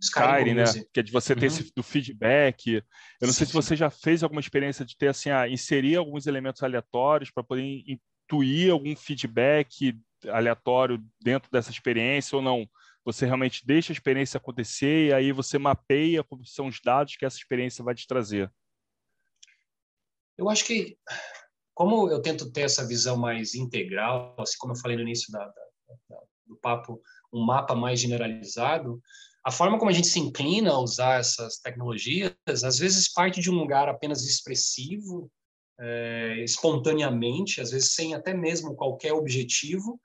Skyrim, né? Que é de você ter uhum. esse do feedback. Eu não sim, sei se você já fez alguma experiência de ter assim, ah, inserir alguns elementos aleatórios para poder intuir algum feedback aleatório dentro dessa experiência ou não. Você realmente deixa a experiência acontecer e aí você mapeia como são os dados que essa experiência vai te trazer. Eu acho que como eu tento ter essa visão mais integral, assim como eu falei no início da, da, do papo, um mapa mais generalizado, a forma como a gente se inclina a usar essas tecnologias, às vezes parte de um lugar apenas expressivo, é, espontaneamente, às vezes sem até mesmo qualquer objetivo,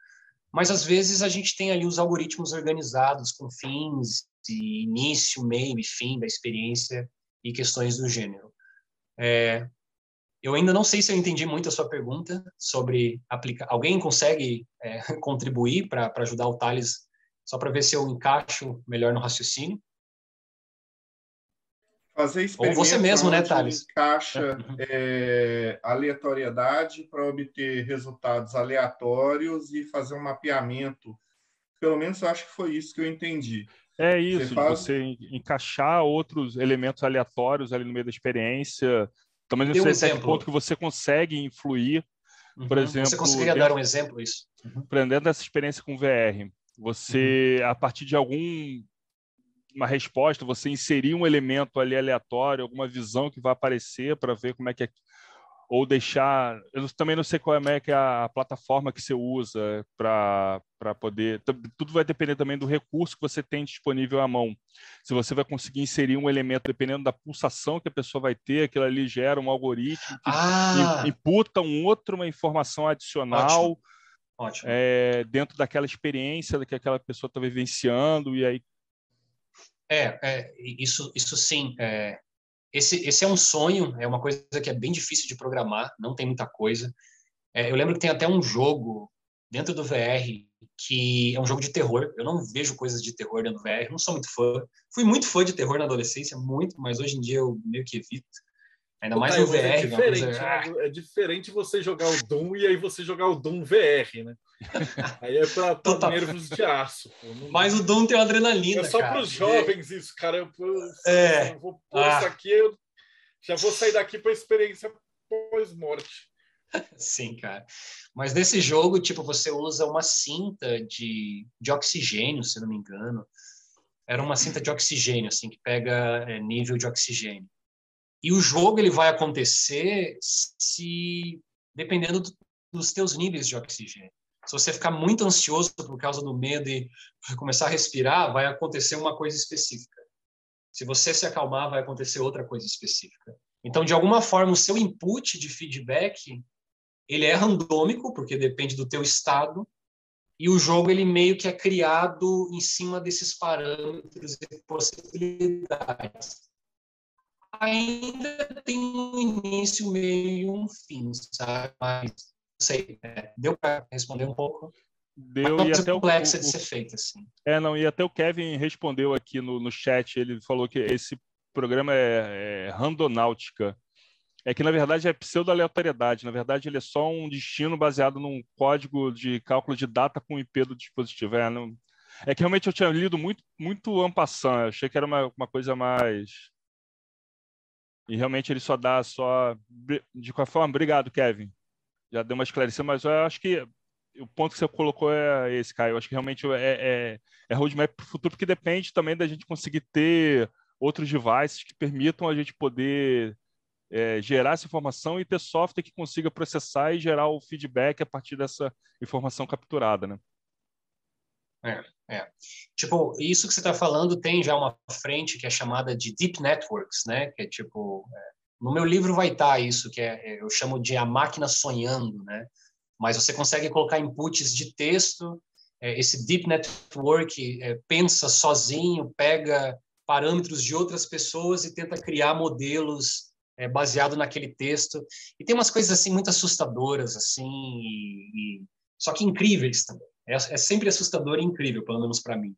mas às vezes a gente tem ali os algoritmos organizados com fins de início, meio e fim da experiência e questões do gênero. É, eu ainda não sei se eu entendi muito a sua pergunta sobre aplicar. Alguém consegue é, contribuir para ajudar o Thales, só para ver se eu encaixo melhor no raciocínio? Fazer Ou você mesmo, né, Thales? Encaixa é, aleatoriedade para obter resultados aleatórios e fazer um mapeamento. Pelo menos eu acho que foi isso que eu entendi. É isso, você, faz... você encaixar outros elementos aleatórios ali no meio da experiência, também não sei um até que ponto que você consegue influir, uhum. por exemplo... Você conseguiria dentro, dar um exemplo isso? Uhum. Aprendendo dessa experiência com VR, você, uhum. a partir de algum uma resposta, você inserir um elemento ali aleatório, alguma visão que vai aparecer para ver como é que é, ou deixar. Eu também não sei qual é, que é a plataforma que você usa para poder. Tudo vai depender também do recurso que você tem disponível à mão. Se você vai conseguir inserir um elemento, dependendo da pulsação que a pessoa vai ter, aquilo ali gera um algoritmo que ah. imputa um outro, uma informação adicional. Ótimo. Ótimo. É, dentro daquela experiência que aquela pessoa está vivenciando, e aí. É, é isso, isso sim. É, esse, esse é um sonho, é uma coisa que é bem difícil de programar, não tem muita coisa. É, eu lembro que tem até um jogo dentro do VR que é um jogo de terror. Eu não vejo coisas de terror dentro do VR, não sou muito fã. Fui muito fã de terror na adolescência, muito, mas hoje em dia eu meio que evito. Ainda mais no VR. É diferente, coisa... né? é diferente você jogar o Doom e aí você jogar o Doom VR, né? Aí é para nervos de aço. Não... Mas o Doom tem adrenalina. É só para os jovens isso, cara. Eu, eu, é. eu vou pôr ah. isso aqui, eu já vou sair daqui para experiência pós-morte. Sim, cara. Mas nesse jogo, tipo, você usa uma cinta de, de oxigênio, se não me engano. Era uma cinta de oxigênio, assim, que pega é, nível de oxigênio. E o jogo ele vai acontecer se dependendo do, dos teus níveis de oxigênio. Se você ficar muito ansioso por causa do medo e começar a respirar, vai acontecer uma coisa específica. Se você se acalmar, vai acontecer outra coisa específica. Então, de alguma forma, o seu input de feedback ele é randômico, porque depende do teu estado, e o jogo ele meio que é criado em cima desses parâmetros e possibilidades ainda tem um início, meio e um fim, sabe? Mas, sei, é, deu para responder um pouco? Deu, e até complexa o, de ser feita, assim. É, não, e até o Kevin respondeu aqui no, no chat, ele falou que esse programa é, é randonáutica. É que, na verdade, é pseudo-aleatoriedade. Na verdade, ele é só um destino baseado num código de cálculo de data com IP do dispositivo. É, não... é que realmente eu tinha lido muito, muito ampassant. Achei que era uma, uma coisa mais e realmente ele só dá só. De qualquer forma, obrigado, Kevin. Já deu uma esclarecida, mas eu acho que o ponto que você colocou é esse, Caio. Eu acho que realmente é, é, é roadmap para o futuro, porque depende também da gente conseguir ter outros devices que permitam a gente poder é, gerar essa informação e ter software que consiga processar e gerar o feedback a partir dessa informação capturada, né? É, é. Tipo, isso que você está falando tem já uma frente que é chamada de Deep Networks, né? Que é tipo, é, no meu livro vai estar tá isso, que é, é, eu chamo de a máquina sonhando, né? Mas você consegue colocar inputs de texto, é, esse Deep Network é, pensa sozinho, pega parâmetros de outras pessoas e tenta criar modelos é, baseado naquele texto. E tem umas coisas assim muito assustadoras, assim, e, e... só que incríveis também. É, é, sempre assustador e incrível, pelo menos para mim.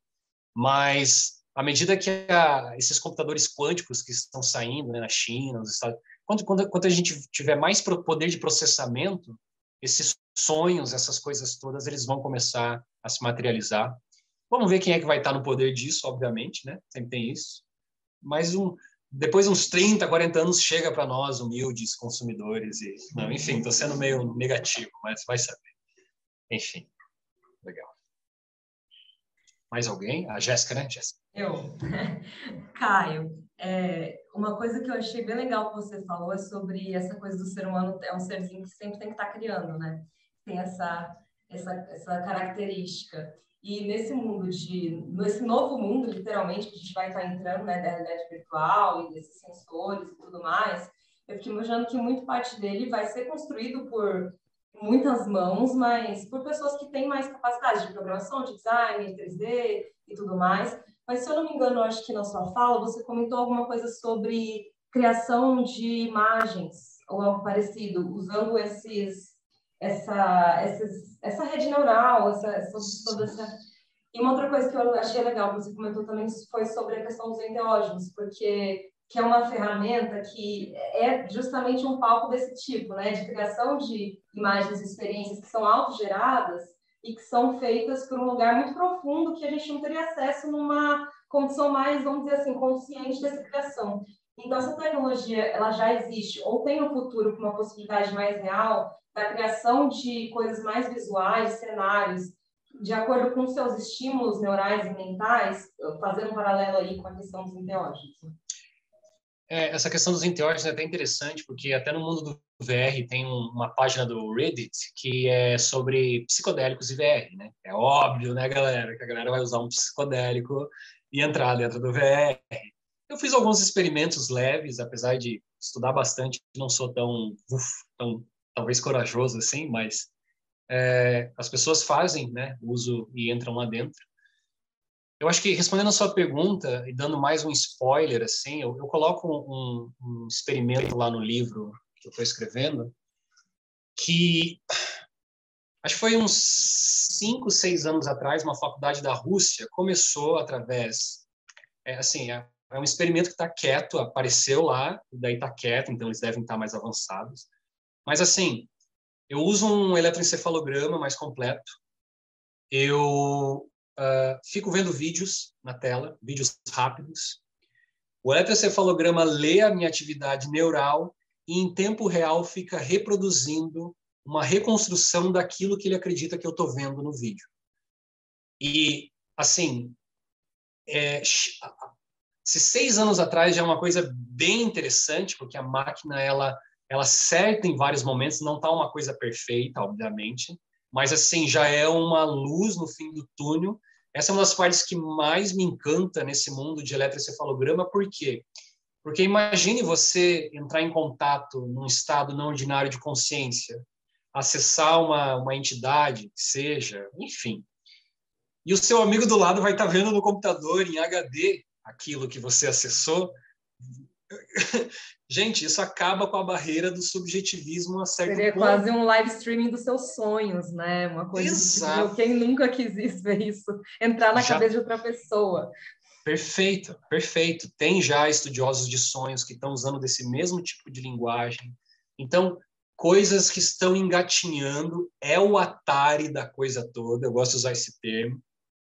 Mas à medida que a, esses computadores quânticos que estão saindo né, na China, nos Estados quando, quando, quando a gente tiver mais poder de processamento, esses sonhos, essas coisas todas, eles vão começar a se materializar. Vamos ver quem é que vai estar no poder disso, obviamente, né? Sempre tem isso. Mas um, depois uns 30, 40 anos chega para nós, humildes consumidores e não, enfim, estou sendo meio negativo, mas vai saber. Enfim, legal. Mais alguém? A Jéssica, né, Jéssica? Eu. Caio, é, uma coisa que eu achei bem legal que você falou é sobre essa coisa do ser humano é um serzinho que sempre tem que estar tá criando, né? Tem essa, essa, essa característica. E nesse mundo de, nesse novo mundo, literalmente, que a gente vai estar tá entrando, né, da realidade virtual e desses sensores e tudo mais, eu fiquei imaginando que muito parte dele vai ser construído por muitas mãos, mas por pessoas que têm mais capacidade de programação, de design, 3D e tudo mais. Mas se eu não me engano, acho que na sua fala você comentou alguma coisa sobre criação de imagens ou algo parecido, usando esses essa esses, essa rede neural, essa, essa toda essa e uma outra coisa que eu achei legal que você comentou também foi sobre a questão dos enteógenos, porque que é uma ferramenta que é justamente um palco desse tipo, né, de criação de imagens e experiências que são autogeradas e que são feitas por um lugar muito profundo que a gente não teria acesso numa condição mais, vamos dizer assim, consciente dessa criação. Então, essa tecnologia, ela já existe, ou tem no futuro uma possibilidade mais real da criação de coisas mais visuais, cenários, de acordo com seus estímulos neurais e mentais, fazendo um paralelo aí com a questão dos enteógenos. É, essa questão dos enteógenos é até interessante, porque até no mundo do VR tem um, uma página do Reddit que é sobre psicodélicos e VR, né? É óbvio, né, galera, que a galera vai usar um psicodélico e entrar dentro do VR. Eu fiz alguns experimentos leves, apesar de estudar bastante, não sou tão, uf, tão talvez corajoso assim, mas é, as pessoas fazem, né, uso e entram lá dentro. Eu acho que respondendo a sua pergunta e dando mais um spoiler, assim, eu, eu coloco um, um, experimento lá no livro que eu estou escrevendo, que acho que foi uns cinco, seis anos atrás, uma faculdade da Rússia começou através, é, assim, é, é um experimento que está quieto, apareceu lá, daí está quieto, então eles devem estar tá mais avançados. Mas assim, eu uso um eletroencefalograma mais completo. Eu uh, fico vendo vídeos na tela, vídeos rápidos. O eletroencefalograma lê a minha atividade neural e, em tempo real, fica reproduzindo uma reconstrução daquilo que ele acredita que eu estou vendo no vídeo. E, assim, é, se seis anos atrás já é uma coisa bem interessante, porque a máquina ela ela acerta em vários momentos, não está uma coisa perfeita, obviamente, mas assim já é uma luz no fim do túnel essa é uma das partes que mais me encanta nesse mundo de eletroencefalograma, por quê? Porque imagine você entrar em contato num estado não ordinário de consciência, acessar uma, uma entidade, seja, enfim. E o seu amigo do lado vai estar vendo no computador, em HD, aquilo que você acessou. Gente, isso acaba com a barreira do subjetivismo a certo Seria ponto. quase um live streaming dos seus sonhos, né? Uma coisa Exato. Tipo, quem nunca quis ver isso, entrar na já... cabeça de outra pessoa. Perfeito, perfeito. Tem já estudiosos de sonhos que estão usando desse mesmo tipo de linguagem. Então, coisas que estão engatinhando é o Atari da coisa toda. Eu gosto de usar esse termo.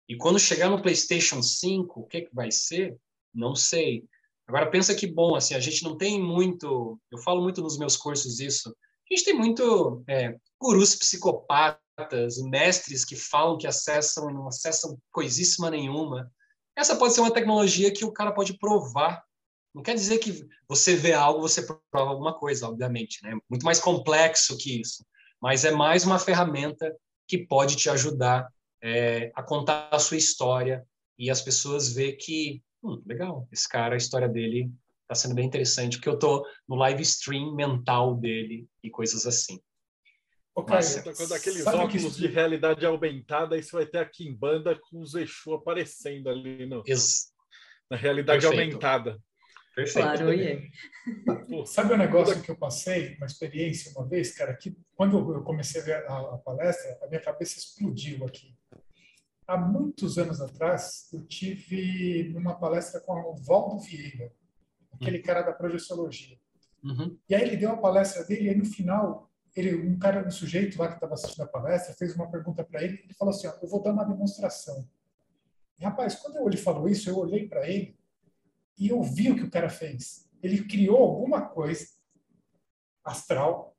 E quando chegar no PlayStation 5, o que, que vai ser? Não sei. Agora pensa que bom, assim, a gente não tem muito, eu falo muito nos meus cursos isso, a gente tem muito é, gurus psicopatas, mestres que falam que acessam e não acessam coisíssima nenhuma. Essa pode ser uma tecnologia que o cara pode provar. Não quer dizer que você vê algo, você prova alguma coisa, obviamente, né? Muito mais complexo que isso. Mas é mais uma ferramenta que pode te ajudar é, a contar a sua história e as pessoas ver que hum, legal, esse cara, a história dele está sendo bem interessante, porque eu estou no live stream mental dele e coisas assim. Ok, então, quando aqueles óculos de realidade aumentada, aí você vai ter aqui em banda com os Exu aparecendo ali no, Ex na realidade Perfeito. aumentada. Perfeito. Claro. Sabe um negócio que eu passei, uma experiência uma vez, cara, que quando eu comecei a ver a, a palestra, a minha cabeça explodiu aqui. Há muitos anos atrás, eu tive uma palestra com o Valdo Vieira, aquele cara da projeciologia. Uhum. E aí ele deu a palestra dele e aí no final, ele, um cara, um sujeito lá que estava assistindo a palestra, fez uma pergunta para ele, ele falou assim, ó, eu vou dar uma demonstração. E, rapaz, quando ele falou isso, eu olhei para ele e eu vi o que o cara fez. Ele criou alguma coisa astral.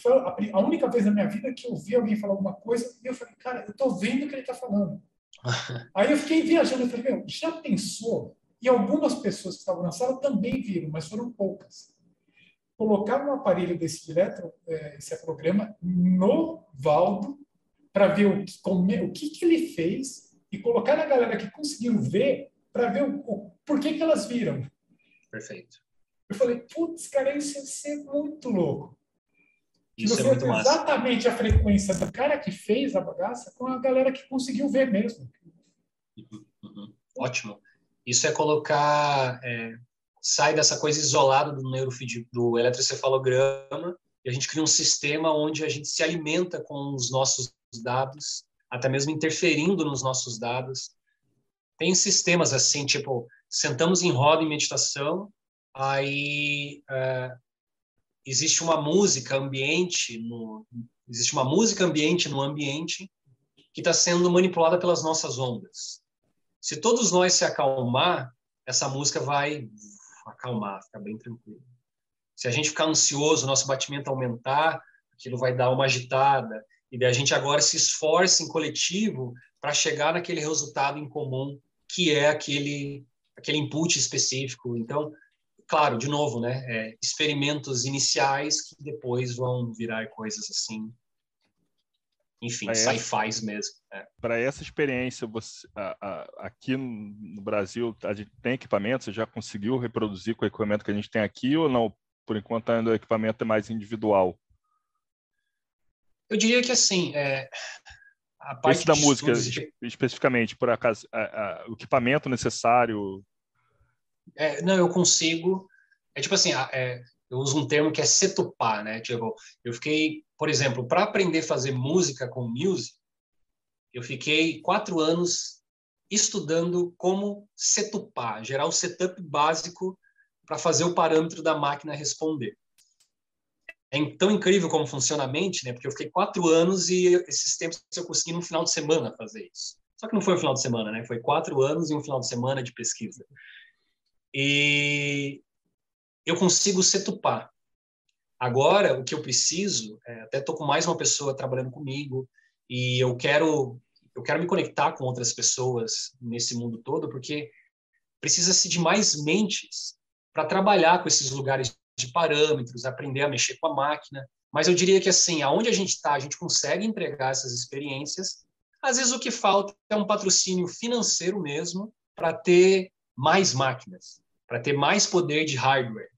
Foi a, única vez na minha vida que eu vi alguém falar alguma coisa e eu falei, cara, eu tô vendo o que ele está falando. Aí eu fiquei viajando, eu falei, meu, já pensou? E algumas pessoas que estavam na sala também viram, mas foram poucas. Colocar um aparelho desse direto, é, esse programa, no Valdo, para ver o que, como, é, o que, que ele fez e colocar na galera que conseguiu ver para ver o, o, por que, que elas viram. Perfeito. Eu falei, putz, cara, isso ser muito louco. Isso você é muito massa. exatamente a frequência do cara que fez a bagaça com a galera que conseguiu ver mesmo. Uhum, uhum. Ótimo. Isso é colocar, é, sai dessa coisa isolada do neurofeed, do eletrocefalograma e a gente cria um sistema onde a gente se alimenta com os nossos dados, até mesmo interferindo nos nossos dados. Tem sistemas assim, tipo, sentamos em roda em meditação, aí é, existe uma música ambiente, no, existe uma música ambiente no ambiente que está sendo manipulada pelas nossas ondas. Se todos nós se acalmar, essa música vai acalmar, ficar bem tranquilo. Se a gente ficar ansioso, nosso batimento aumentar, aquilo vai dar uma agitada. E daí a gente agora se esforça em coletivo para chegar naquele resultado em comum, que é aquele, aquele input específico. Então, claro, de novo, né, é, experimentos iniciais que depois vão virar coisas assim, enfim, sci-fi mesmo. É. Para essa experiência, você, a, a, aqui no Brasil, a gente tem equipamento? Você já conseguiu reproduzir com o equipamento que a gente tem aqui ou não? Por enquanto, ainda o equipamento é mais individual. Eu diria que assim, é, a parte Esse da música, de... especificamente, por acaso, a, o equipamento necessário. É, não, eu consigo. É tipo assim, é, eu uso um termo que é setupar, né? Tipo, eu fiquei, por exemplo, para aprender a fazer música com music, eu fiquei quatro anos estudando como setupar, gerar o setup básico para fazer o parâmetro da máquina responder. É tão incrível como funciona a mente, né? Porque eu fiquei quatro anos e esses tempos eu consegui no final de semana fazer isso. Só que não foi um final de semana, né? Foi quatro anos e um final de semana de pesquisa. E eu consigo setupar. Agora, o que eu preciso, é, até estou com mais uma pessoa trabalhando comigo e eu quero eu quero me conectar com outras pessoas nesse mundo todo, porque precisa-se de mais mentes para trabalhar com esses lugares de parâmetros, aprender a mexer com a máquina. Mas eu diria que assim, aonde a gente está, a gente consegue entregar essas experiências. Às vezes o que falta é um patrocínio financeiro mesmo para ter mais máquinas, para ter mais poder de hardware.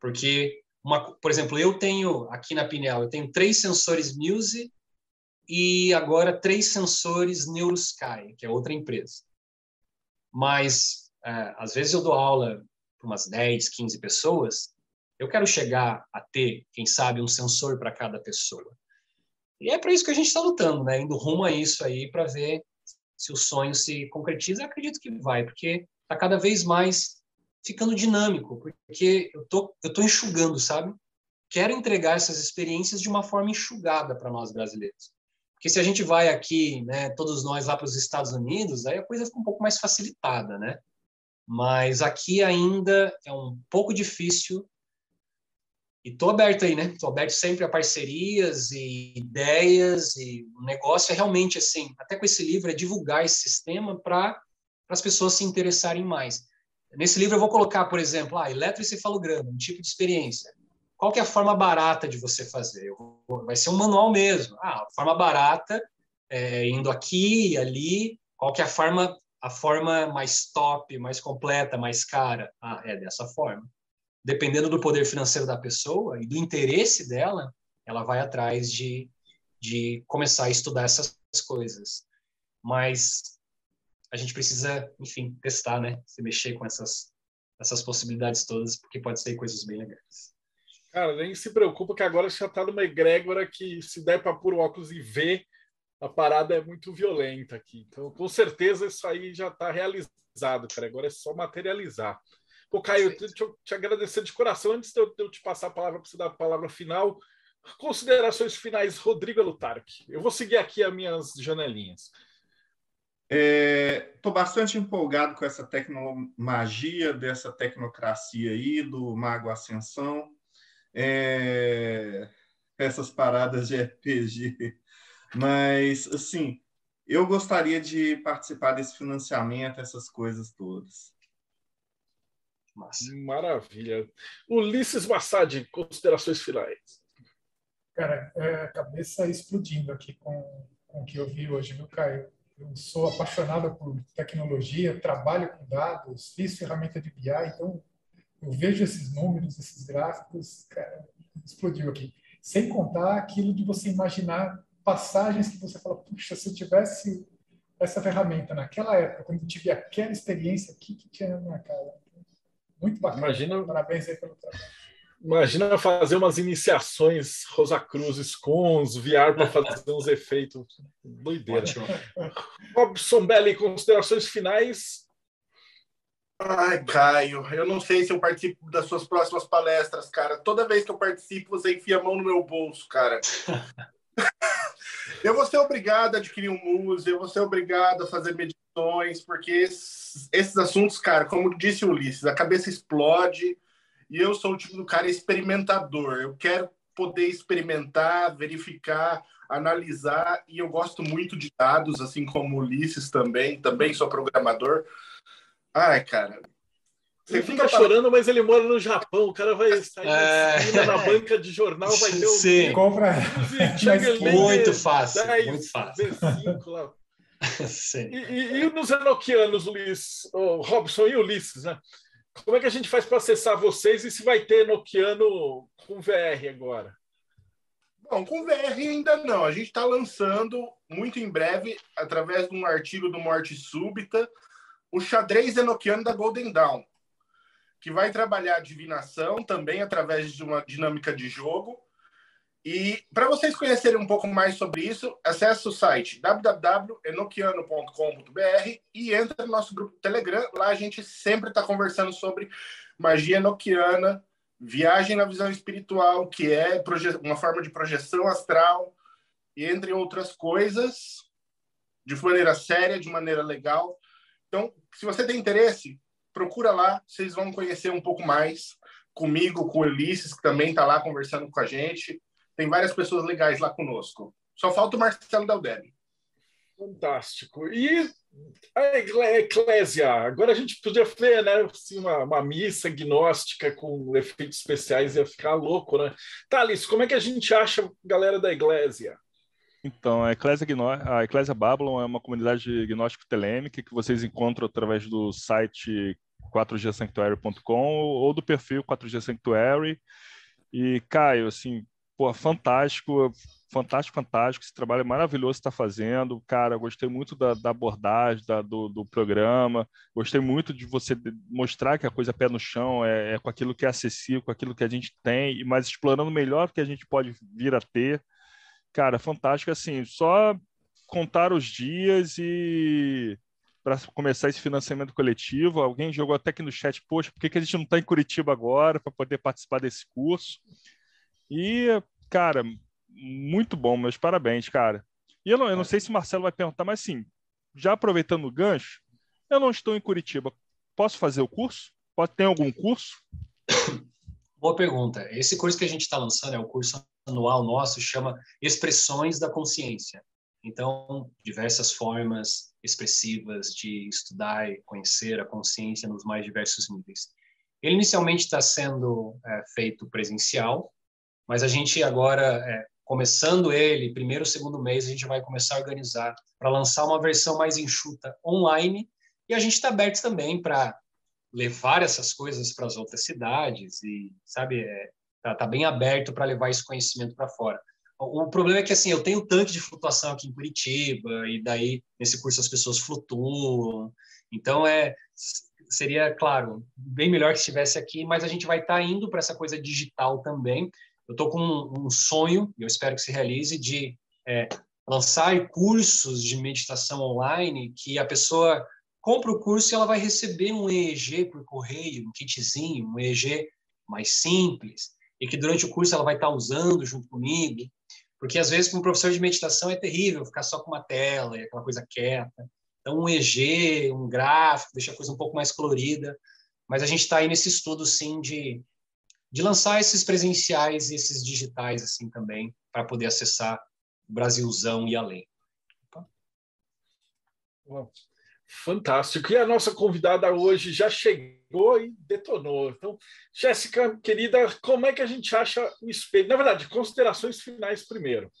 Porque, uma, por exemplo, eu tenho aqui na Pinel, eu tenho três sensores Muse e agora três sensores NeuroSky, que é outra empresa. Mas, é, às vezes eu dou aula para umas 10, 15 pessoas, eu quero chegar a ter, quem sabe, um sensor para cada pessoa. E é para isso que a gente está lutando, né? Indo rumo a isso aí para ver se o sonho se concretiza. Eu acredito que vai, porque está cada vez mais ficando dinâmico, porque eu tô, eu tô enxugando, sabe? Quero entregar essas experiências de uma forma enxugada para nós brasileiros. Porque se a gente vai aqui, né, todos nós lá para os Estados Unidos, aí a coisa fica um pouco mais facilitada, né? Mas aqui ainda é um pouco difícil. E tô aberto aí, né? Tô aberto sempre a parcerias e ideias e o negócio é realmente assim, até com esse livro é divulgar esse sistema para as pessoas se interessarem mais. Nesse livro eu vou colocar, por exemplo, ah, eletroencefalograma, um tipo de experiência. Qual que é a forma barata de você fazer? Vai ser um manual mesmo. Ah, forma barata, é, indo aqui e ali. Qual que é a forma, a forma mais top, mais completa, mais cara? Ah, é dessa forma. Dependendo do poder financeiro da pessoa e do interesse dela, ela vai atrás de, de começar a estudar essas coisas. Mas a gente precisa, enfim, testar, né? Se mexer com essas essas possibilidades todas, porque pode sair coisas bem legais. Cara, nem se preocupa que agora já está numa egrégora que se der para pôr o óculos e ver, a parada é muito violenta aqui. Então, com certeza, isso aí já está realizado, cara. Agora é só materializar. Pô, Caio, deixa eu te agradecer de coração. Antes de eu, de eu te passar a palavra para você dar a palavra final, considerações finais, Rodrigo Lutarque. Eu vou seguir aqui as minhas janelinhas. Estou é, bastante empolgado com essa tecnomagia, dessa tecnocracia aí, do Mago Ascensão. É, essas paradas de RPG. Mas, assim, eu gostaria de participar desse financiamento, essas coisas todas. Massa. Maravilha. Ulisses Massad, considerações finais. Cara, é, a cabeça explodindo aqui com, com o que eu vi hoje, viu, Caio? Eu sou apaixonado por tecnologia, trabalho com dados, fiz ferramenta de BI, então eu vejo esses números, esses gráficos, cara, explodiu aqui. Sem contar aquilo de você imaginar passagens que você fala, puxa, se eu tivesse essa ferramenta naquela época, quando eu tive aquela experiência, o que, que tinha na minha cara? Muito bacana. Imagina, Parabéns aí pelo trabalho. Imagina fazer umas iniciações Rosa Cruzes com os VR para fazer uns efeitos. Doideira. Robson Belli, considerações finais. Ai, Caio, eu não sei se eu participo das suas próximas palestras, cara. Toda vez que eu participo, você enfia a mão no meu bolso, cara. eu vou ser obrigado a adquirir um museu, eu vou ser obrigado a fazer meditações, porque esses, esses assuntos, cara, como disse o Ulisses, a cabeça explode e eu sou o tipo do cara experimentador. Eu quero poder experimentar, verificar, analisar, e eu gosto muito de dados, assim como o Ulisses também, também sou programador. Ai, cara. Você fica chorando, mas ele mora no Japão. O cara vai sair é... na banca de jornal, vai ter um. Sim. Compra. muito fácil. 10, muito fácil. V5 lá. Sim. E, e, e nos enoquianos, Ulisses, o Robson e Ulisses, né? Como é que a gente faz para acessar vocês e se vai ter Nokiano com VR agora? Bom, com VR ainda não. A gente está lançando muito em breve, através de um artigo do Morte Súbita, o xadrez enoquiano da Golden Dawn, que vai trabalhar a divinação também através de uma dinâmica de jogo e para vocês conhecerem um pouco mais sobre isso, acesse o site www.enoquiano.com.br e entre no nosso grupo Telegram. Lá a gente sempre está conversando sobre magia enoquiana, viagem na visão espiritual, que é uma forma de projeção astral, e entre outras coisas, de maneira séria, de maneira legal. Então, se você tem interesse, procura lá, vocês vão conhecer um pouco mais comigo, com o Ulisses, que também está lá conversando com a gente tem várias pessoas legais lá conosco. Só falta o Marcelo Daldelli. Fantástico. E a Eclésia, agora a gente podia ver né, assim, uma, uma, missa gnóstica com efeitos especiais, ia ficar louco, né? Thales, como é que a gente acha a galera da Eclésia? Então, a Eclésia, a Eclésia Babylon é uma comunidade gnóstico-telêmica que vocês encontram através do site 4gsanctuary.com ou do perfil 4G Sanctuary. E, Caio, assim, pô, fantástico, fantástico, fantástico. Esse trabalho é maravilhoso que está fazendo. Cara, gostei muito da, da abordagem da, do, do, programa. Gostei muito de você mostrar que a coisa é pé no chão é, é, com aquilo que é acessível, com aquilo que a gente tem, mas explorando melhor o que a gente pode vir a ter. Cara, fantástico. Assim, só contar os dias e para começar esse financiamento coletivo. Alguém jogou até aqui no chat, poxa, por que, que a gente não está em Curitiba agora para poder participar desse curso? E, cara, muito bom, meus parabéns, cara. E eu não, eu não sei se o Marcelo vai perguntar, mas sim, já aproveitando o gancho, eu não estou em Curitiba. Posso fazer o curso? Pode ter algum curso? Boa pergunta. Esse curso que a gente está lançando é o curso anual nosso, chama Expressões da Consciência. Então, diversas formas expressivas de estudar e conhecer a consciência nos mais diversos níveis. Ele inicialmente está sendo é, feito presencial, mas a gente agora, é, começando ele, primeiro, segundo mês, a gente vai começar a organizar para lançar uma versão mais enxuta online. E a gente está aberto também para levar essas coisas para as outras cidades e, sabe, é, tá, bem aberto para levar esse conhecimento para fora. O problema é que, assim, eu tenho tanque de flutuação aqui em Curitiba, e daí, nesse curso, as pessoas flutuam. Então, é seria, claro, bem melhor que estivesse aqui, mas a gente vai estar tá indo para essa coisa digital também. Eu estou com um, um sonho, e eu espero que se realize, de é, lançar cursos de meditação online que a pessoa compra o curso e ela vai receber um EEG por correio, um kitzinho, um EEG mais simples, e que durante o curso ela vai estar usando junto comigo, porque às vezes para um professor de meditação é terrível ficar só com uma tela e aquela coisa quieta. Então um EG, um gráfico, deixa a coisa um pouco mais colorida, mas a gente está aí nesse estudo sim de de lançar esses presenciais e esses digitais assim também para poder acessar o Brasilzão e além. Fantástico. E a nossa convidada hoje já chegou e detonou. Então, Jéssica, querida, como é que a gente acha o espelho? Na verdade, considerações finais primeiro.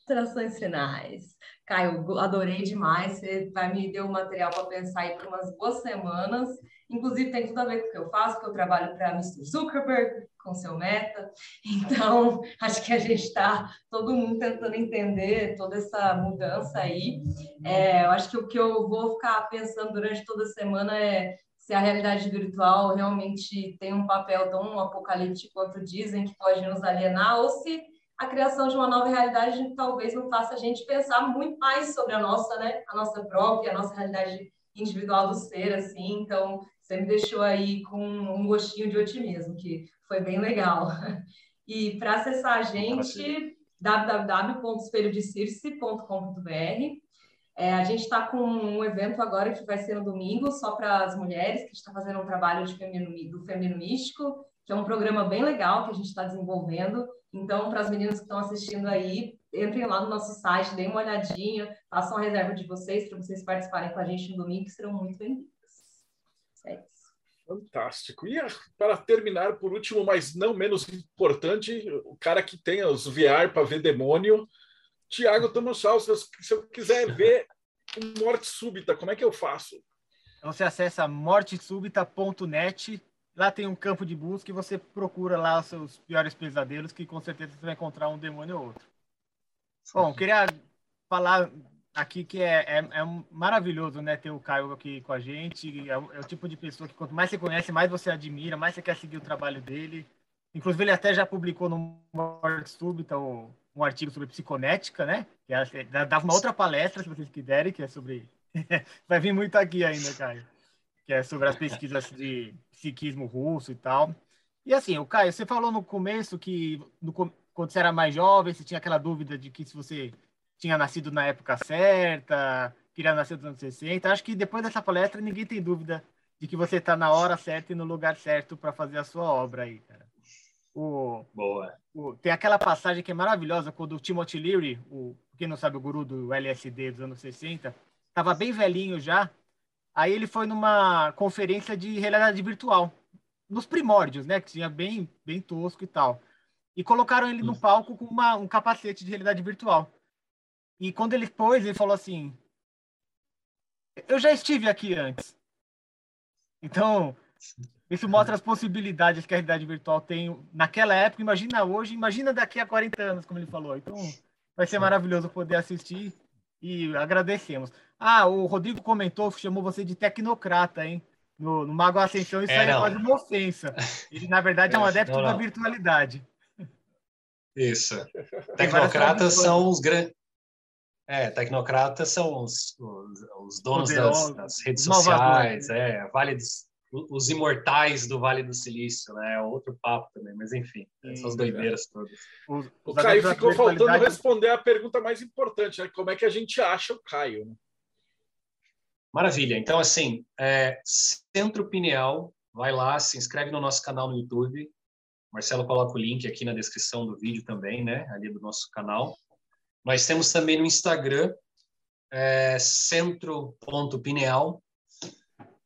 Considerações finais. Caio, adorei demais. Você vai me deu um material para pensar aí por umas boas semanas. Inclusive, tem tudo a ver com o que eu faço, porque eu trabalho para Mr. Zuckerberg, com seu meta. Então, acho que a gente está todo mundo tentando entender toda essa mudança aí. É, eu acho que o que eu vou ficar pensando durante toda a semana é se a realidade virtual realmente tem um papel tão apocalíptico quanto dizem que pode nos alienar, ou se a criação de uma nova realidade talvez não faça a gente pensar muito mais sobre a nossa, né, a nossa própria, a nossa realidade individual do ser, assim. Então, você me deixou aí com um gostinho de otimismo, que foi bem legal. E para acessar a gente, www.espelhodecirce.com.br. É, a gente está com um evento agora que vai ser no domingo, só para as mulheres, que a gente está fazendo um trabalho de feminino, do feminino místico, que é um programa bem legal que a gente está desenvolvendo. Então, para as meninas que estão assistindo aí, entrem lá no nosso site, deem uma olhadinha, façam a reserva de vocês para vocês participarem com a gente no domingo, que serão muito bem-vindas. É isso. Fantástico. E para terminar, por último, mas não menos importante, o cara que tem os VR para ver demônio, Tiago Tomossal, se eu quiser ver morte súbita, como é que eu faço? Então você acessa mortesúbita.net, lá tem um campo de busca e você procura lá os seus piores pesadelos, que com certeza você vai encontrar um demônio ou outro. Bom, queria falar aqui que é, é, é, maravilhoso, né, ter o Caio aqui com a gente. É, é, o tipo de pessoa que quanto mais você conhece, mais você admira, mais você quer seguir o trabalho dele. Inclusive, ele até já publicou no Morte Súbita um artigo sobre psiconética, né? Que é, dava uma outra palestra, se vocês quiserem, que é sobre... Vai vir muito aqui ainda, Caio. Que é sobre as pesquisas de psiquismo russo e tal. E assim, o Caio, você falou no começo que no, quando você era mais jovem, você tinha aquela dúvida de que se você tinha nascido na época certa, queria nascer nos anos 60. Acho que depois dessa palestra ninguém tem dúvida de que você está na hora certa e no lugar certo para fazer a sua obra aí, cara. O, Boa. O, tem aquela passagem que é maravilhosa quando o Timothy Leary, o, quem não sabe, o guru do LSD dos anos 60, estava bem velhinho já. Aí ele foi numa conferência de realidade virtual, nos primórdios, né? Que tinha bem, bem tosco e tal. E colocaram ele no palco com uma, um capacete de realidade virtual. E quando ele pôs, ele falou assim: Eu já estive aqui antes. Então, isso mostra as possibilidades que a realidade virtual tem naquela época. Imagina hoje, imagina daqui a 40 anos, como ele falou. Então, vai ser maravilhoso poder assistir e agradecemos. Ah, o Rodrigo comentou, chamou você de tecnocrata, hein? No, no Mago Ascensão, isso é, aí é quase uma ofensa. Ele, na verdade, é um adepto não, não. da virtualidade. Isso. Tecnocratas são os grandes. É, tecnocratas são os, os, os donos das, das, redes sociais, é, vale dos, os imortais do Vale do Silício, né? É outro papo também, mas enfim, essas doideiras todas. Os, o Caio ficou faltando responder a pergunta mais importante, né? Como é que a gente acha o Caio? Né? Maravilha. Então, assim, é, Centro Pineal, vai lá, se inscreve no nosso canal no YouTube. Marcelo coloca o link aqui na descrição do vídeo também, né? Ali do nosso canal. Nós temos também no Instagram, é, centro.pineal.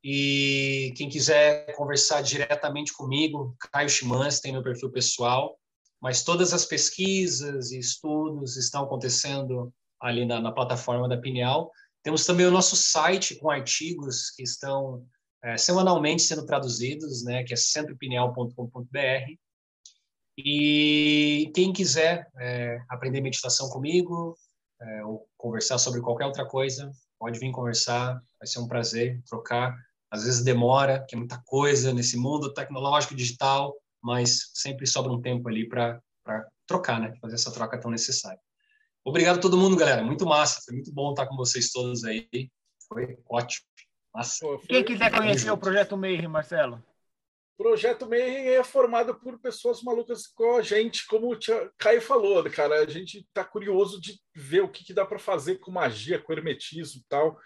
E quem quiser conversar diretamente comigo, Caio Chimans, tem meu perfil pessoal. Mas todas as pesquisas e estudos estão acontecendo ali na, na plataforma da Pineal. Temos também o nosso site com artigos que estão é, semanalmente sendo traduzidos, né, que é centropineal.com.br. E quem quiser é, aprender meditação comigo é, ou conversar sobre qualquer outra coisa, pode vir conversar, vai ser um prazer trocar. às vezes demora, que é muita coisa nesse mundo tecnológico digital, mas sempre sobra um tempo ali para trocar, né? Fazer essa troca tão necessária. Obrigado a todo mundo, galera. Muito massa. Foi muito bom estar com vocês todos aí. Foi ótimo. Massa. Quem quiser conhecer o Projeto Meir, Marcelo? Projeto Mayhem é formado por pessoas malucas com a gente, como o Caio falou, cara. A gente está curioso de ver o que, que dá para fazer com magia, com hermetismo e tal.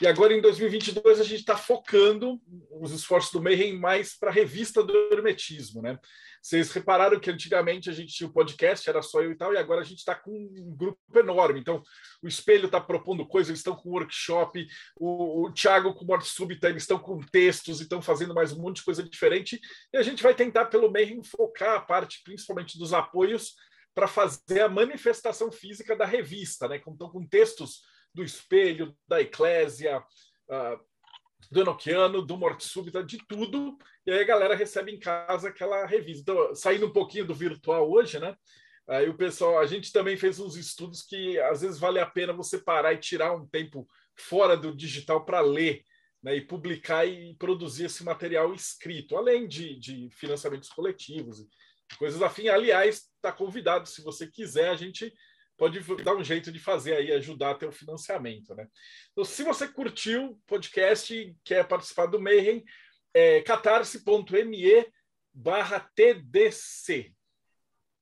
E agora, em 2022, a gente está focando os esforços do Mayhem mais para a revista do hermetismo, né? Vocês repararam que antigamente a gente tinha o um podcast, era só eu e tal, e agora a gente está com um grupo enorme. Então, o Espelho está propondo coisas, eles estão com workshop, o, o Thiago com Morte Súbita, eles estão com textos, estão fazendo mais um monte de coisa diferente. E a gente vai tentar, pelo meio, focar a parte, principalmente dos apoios, para fazer a manifestação física da revista, né? Então, com textos do Espelho, da Eclésia, uh, do Enoquiano, do Morte Súbita, de tudo. E aí a galera recebe em casa aquela revista. Então, saindo um pouquinho do virtual hoje, né? Aí o pessoal, a gente também fez uns estudos que às vezes vale a pena você parar e tirar um tempo fora do digital para ler, né? E publicar e produzir esse material escrito, além de, de financiamentos coletivos e coisas afim. Aliás, está convidado, se você quiser, a gente pode dar um jeito de fazer aí, ajudar a ter o financiamento, né? Então, se você curtiu o podcast e quer participar do Mayhem, é catarse.me barra TDC.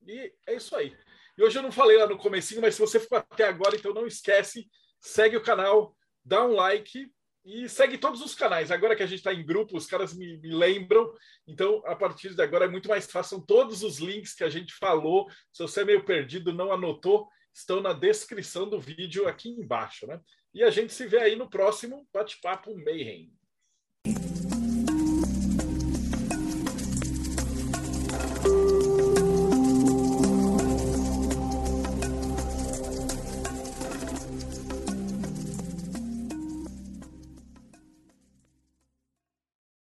E é isso aí. E hoje eu não falei lá no comecinho, mas se você ficou até agora, então não esquece, segue o canal, dá um like e segue todos os canais. Agora que a gente está em grupo, os caras me, me, lembram. Então, a partir de agora é muito mais fácil. São todos os links que a gente falou. Se você é meio perdido, não anotou, estão na descrição do vídeo aqui embaixo, né? E a gente se vê aí no próximo Bate-Papo Mayhem.